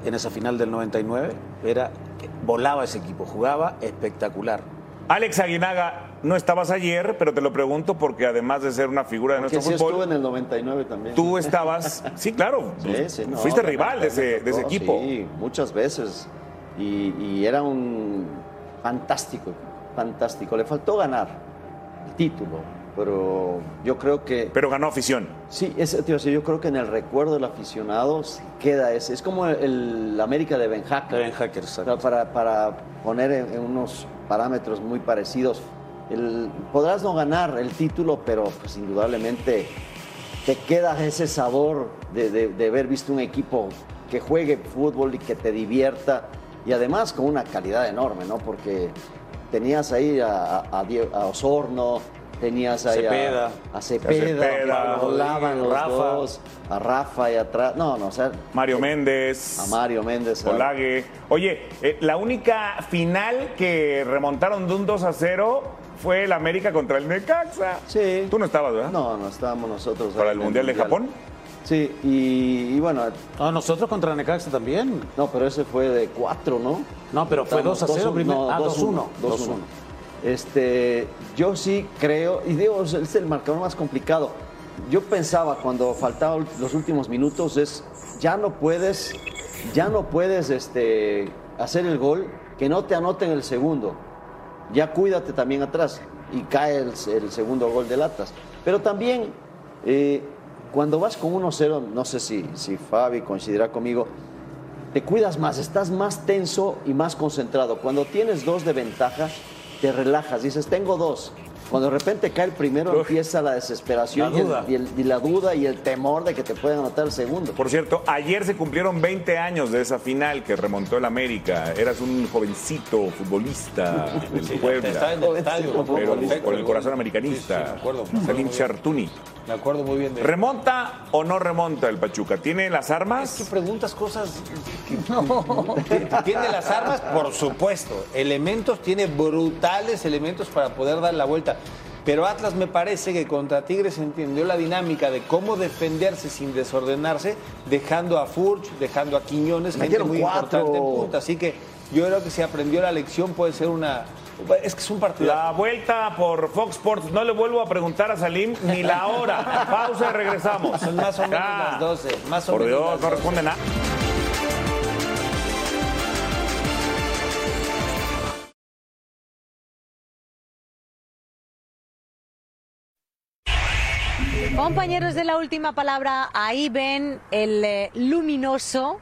[SPEAKER 6] en esa final del 99, era, volaba ese equipo, jugaba espectacular.
[SPEAKER 5] Alex Aguinaga, no estabas ayer, pero te lo pregunto porque además de ser una figura de
[SPEAKER 7] Porque
[SPEAKER 5] nuestro
[SPEAKER 7] sí
[SPEAKER 5] fútbol,
[SPEAKER 7] estuve en el 99 también.
[SPEAKER 5] tú estabas, sí, claro,
[SPEAKER 7] Sí, sí, no,
[SPEAKER 5] fuiste rival de ese, de equipo.
[SPEAKER 7] Sí, muchas veces. Y, y era un fantástico, fantástico. Le faltó ganar el título, pero yo creo que...
[SPEAKER 5] Pero ganó afición.
[SPEAKER 7] Sí, ese, tío, sí, yo creo que en el recuerdo del aficionado se queda ese. Es como el, el América de Ben Hacker.
[SPEAKER 6] Ben Hacker, exacto.
[SPEAKER 7] Para, para poner en, en unos parámetros muy parecidos. El- podrás no ganar el título, pero pues indudablemente te queda ese sabor de, de- de haber visto un equipo que juegue fútbol y que te divierta y además con una calidad enorme, ¿no? Porque tenías ahí a, Osorno, tenías ahí a-
[SPEAKER 6] Cepeda.
[SPEAKER 7] a, Cepeda,
[SPEAKER 5] A Cepeda,
[SPEAKER 7] volaban los
[SPEAKER 6] Rafa.
[SPEAKER 7] dos, a Rafa y atrás, no, no, o sea,
[SPEAKER 5] Mario Méndez.
[SPEAKER 7] a Mario Méndez.
[SPEAKER 5] Olague. Oye, eh, la única final que remontaron de un 2 a 0 fue el América contra el Necaxa.
[SPEAKER 7] Sí.
[SPEAKER 5] Tú no estabas, ¿verdad?
[SPEAKER 7] No, no estábamos nosotros.
[SPEAKER 5] ¿Para el Mundial de Japón?
[SPEAKER 7] Sí, y, y bueno,
[SPEAKER 6] No, nosotros contra Necaxa también.
[SPEAKER 7] no, pero ese fue de cuatro, ¿no?
[SPEAKER 6] No, pero fue 2 a 0 primero. Ah, 2-1.
[SPEAKER 7] 2-1. Este, yo sí creo, y digo, es es el marcador más complicado. Yo pensaba cuando faltaban los últimos minutos es, ya no puedes, ya no puedes este, hacer el gol, que no te anoten el segundo. Ya cuídate también atrás y cae el, segundo gol del Atlas. Pero también, eh, cuando vas con 1-0, no sé si, si Fabi coincidirá conmigo, te cuidas más, estás más tenso y más concentrado. Cuando tienes dos de ventaja, te relajas, dices, tengo dos. Cuando de repente cae el primero, empieza la desesperación
[SPEAKER 6] La
[SPEAKER 7] y el-
[SPEAKER 6] duda.
[SPEAKER 7] Y, el- y la duda y el temor de que te puedan anotar el segundo.
[SPEAKER 5] Por cierto, ayer se cumplieron 20 años de esa final que remontó el América. Eras un jovencito futbolista del
[SPEAKER 8] Estaba
[SPEAKER 5] Puebla,
[SPEAKER 8] en el estadio.
[SPEAKER 5] pero con el corazón americanista.
[SPEAKER 8] Sí, sí, me acuerdo. me acuerdo
[SPEAKER 5] Salim. Chartuni.
[SPEAKER 8] Me acuerdo muy bien de
[SPEAKER 5] ¿Remonta o no remonta el Pachuca? ¿Tiene las armas?
[SPEAKER 8] Es que preguntas cosas. que- que- ¿Tiene las armas? Por supuesto. Elementos, tiene brutales elementos para poder dar la vuelta. Pero Atlas me parece que contra Tigres entendió la dinámica de cómo defenderse sin desordenarse, dejando a Furch, dejando a Quiñones, gente muy
[SPEAKER 7] cuatro.
[SPEAKER 8] importante en punta. Así que yo creo que si aprendió la lección puede ser una, Es que es un partido.
[SPEAKER 5] La vuelta por Fox Sports. No le vuelvo a preguntar a Salim ni la hora. Pausa y regresamos.
[SPEAKER 8] Son más o menos las 12. Más o
[SPEAKER 5] Por
[SPEAKER 8] menos
[SPEAKER 5] Dios,
[SPEAKER 8] las
[SPEAKER 5] no
[SPEAKER 8] 12.
[SPEAKER 5] responde nada.
[SPEAKER 15] Compañeros de la última palabra, ahí ven el eh, luminoso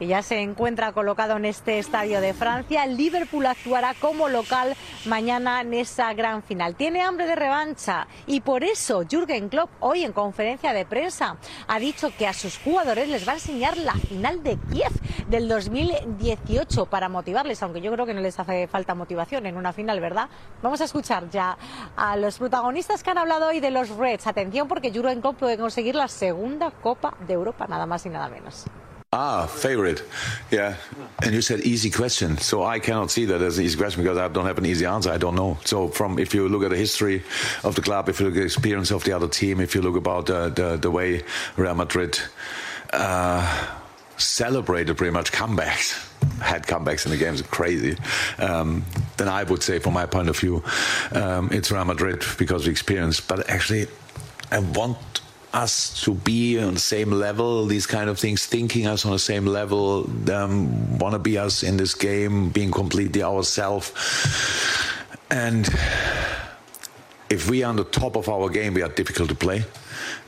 [SPEAKER 15] que ya se encuentra colocado en este estadio de Francia. Liverpool actuará como local mañana en esa gran final. Tiene hambre de revancha y por eso Jürgen Klopp hoy en conferencia de prensa ha dicho que a sus jugadores les va a enseñar la final de Kiev del 2018 para motivarles, aunque yo creo que no les hace falta motivación en una final, ¿verdad? Vamos a escuchar ya a los protagonistas que han hablado hoy de los Reds. Atención porque Jürgen Klopp puede conseguir la segunda Copa de Europa, nada más y nada menos.
[SPEAKER 16] Ah, favorite. Yeah. And you said easy question. So I cannot see that as an easy question because I don't have an easy answer. I don't know. So from if you look at the history of the club, if you look at the experience of the other team, if you look about the the way Real Madrid uh, celebrated pretty much comebacks, had comebacks in the games, crazy. Um, then I would say, from my point of view, um, it's Real Madrid because of the experience. But actually, I want us to be on the same level, these kind of things, thinking us on the same level, um, want to be us in this game, being completely ourselves. And if we are on the top of our game, we are difficult to play.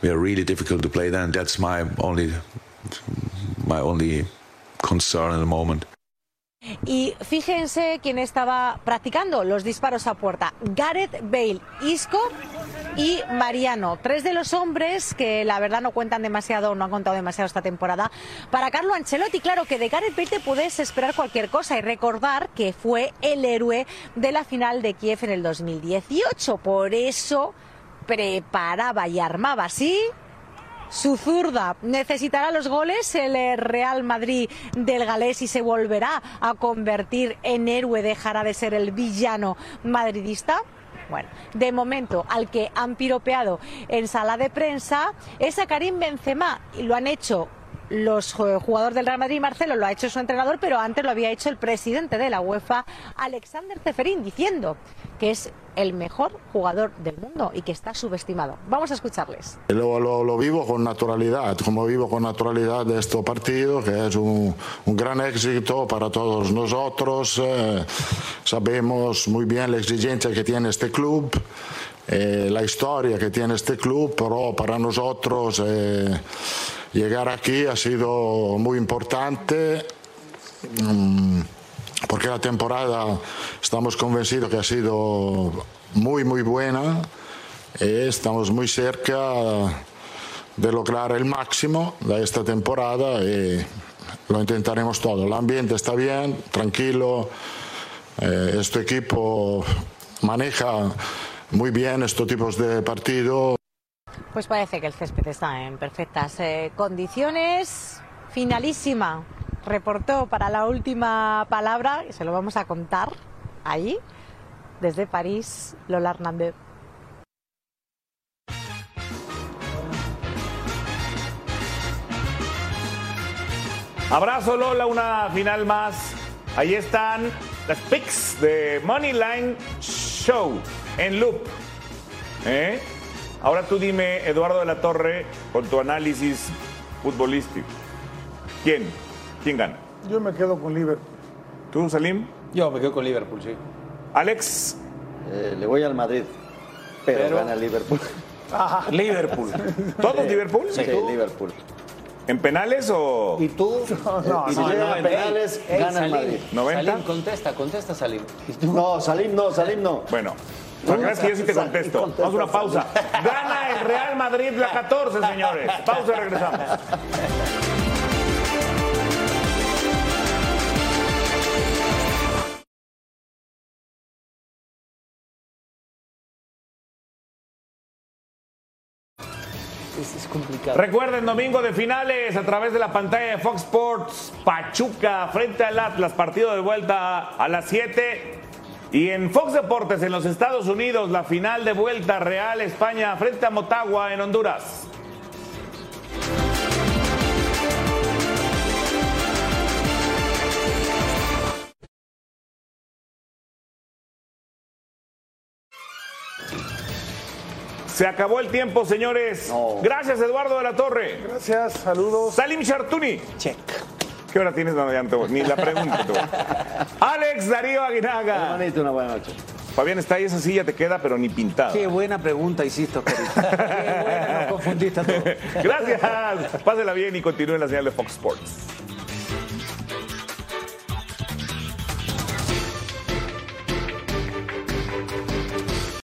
[SPEAKER 16] We are really difficult to play. Then that's my only, my only concern at the moment.
[SPEAKER 15] Y fíjense quién estaba practicando los disparos a puerta. Gareth Bale, Isco y Mariano. Tres de los hombres que la verdad no cuentan demasiado, no han contado demasiado esta temporada. Para Carlo Ancelotti, claro que de Gareth Bale te puedes esperar cualquier cosa y recordar que fue el héroe de la final de Kiev en el 2018. Por eso preparaba y armaba así su zurda necesitará los goles el eh, Real Madrid del galés y se volverá a convertir en héroe, dejará de ser el villano madridista. Bueno, de momento al que han piropeado en sala de prensa es a Karim Benzema y lo han hecho los eh, jugadores del Real Madrid, Marcelo, lo ha hecho su entrenador, pero antes lo había hecho el presidente de la UEFA, Alexander Zeferín, diciendo que es el mejor jugador del mundo y que está subestimado. Vamos a escucharles.
[SPEAKER 17] Lo, vivo con naturalidad, como vivo con naturalidad de este partido, que es un, gran éxito para todos nosotros. eh, sabemos muy bien la exigencia que tiene este club, eh, la historia que tiene este club, pero para nosotros llegar aquí ha sido muy importante. mm, porque la temporada estamos convencidos que ha sido muy, muy buena. y estamos muy cerca de lograr el máximo de esta temporada y lo intentaremos todo. El ambiente está bien, tranquilo. eh, este equipo maneja muy bien estos tipos de partidos.
[SPEAKER 15] Pues parece que el césped está en perfectas eh, condiciones. Finalísima. Reportó para la última palabra, y se lo vamos a contar ahí, desde París, Lola Hernández.
[SPEAKER 5] Abrazo Lola, una final más. Ahí están las picks de Moneyline Show en loop. ¿Eh? Ahora tú dime, Eduardo de la Torre, con tu análisis futbolístico. ¿Quién? ¿Quién gana?
[SPEAKER 9] Yo me quedo con Liverpool.
[SPEAKER 5] ¿Tú, Salim?
[SPEAKER 8] Yo me quedo con Liverpool, sí.
[SPEAKER 5] Alex.
[SPEAKER 7] Eh, le voy al Madrid, pero,
[SPEAKER 5] Pero-
[SPEAKER 7] gana Liverpool.
[SPEAKER 5] Liverpool. ¿Todos Liverpool?
[SPEAKER 7] Sí, Liverpool.
[SPEAKER 5] ¿En penales o...?
[SPEAKER 8] ¿Y tú?
[SPEAKER 7] no, Y si no, llega a 90. penales, gana el Madrid.
[SPEAKER 5] ¿90?
[SPEAKER 8] Salim, contesta, contesta, Salim.
[SPEAKER 7] No, Salim no, Salim no.
[SPEAKER 5] Bueno. ¿Para que yo sí te contesto? Vamos a una pausa. Gana el Real Madrid la 14, señores. Pausa y regresamos.
[SPEAKER 8] Es, es complicado.
[SPEAKER 5] Recuerden, domingo de finales a través de la pantalla de Fox Sports, Pachuca frente al Atlas, partido de vuelta a las 7. Y en Fox Deportes, en los Estados Unidos, la final de vuelta Real España frente a Motagua en Honduras. Se acabó el tiempo, señores. Gracias, Eduardo de la Torre.
[SPEAKER 9] Gracias, saludos.
[SPEAKER 5] Salim Chartuni.
[SPEAKER 8] Check.
[SPEAKER 5] ¿Qué hora tienes? No, ya no te voy- Ni la pregunta. te voy. Alex Darío Aguinaga.
[SPEAKER 7] Hermanito, una buena noche.
[SPEAKER 5] Fabián está ahí, esa silla te queda, pero ni pintada.
[SPEAKER 6] Qué buena pregunta hiciste, Oscarito. Qué buena, nos confundiste a todos.
[SPEAKER 5] Gracias. Pásela bien y continúe en la señal de Fox Sports.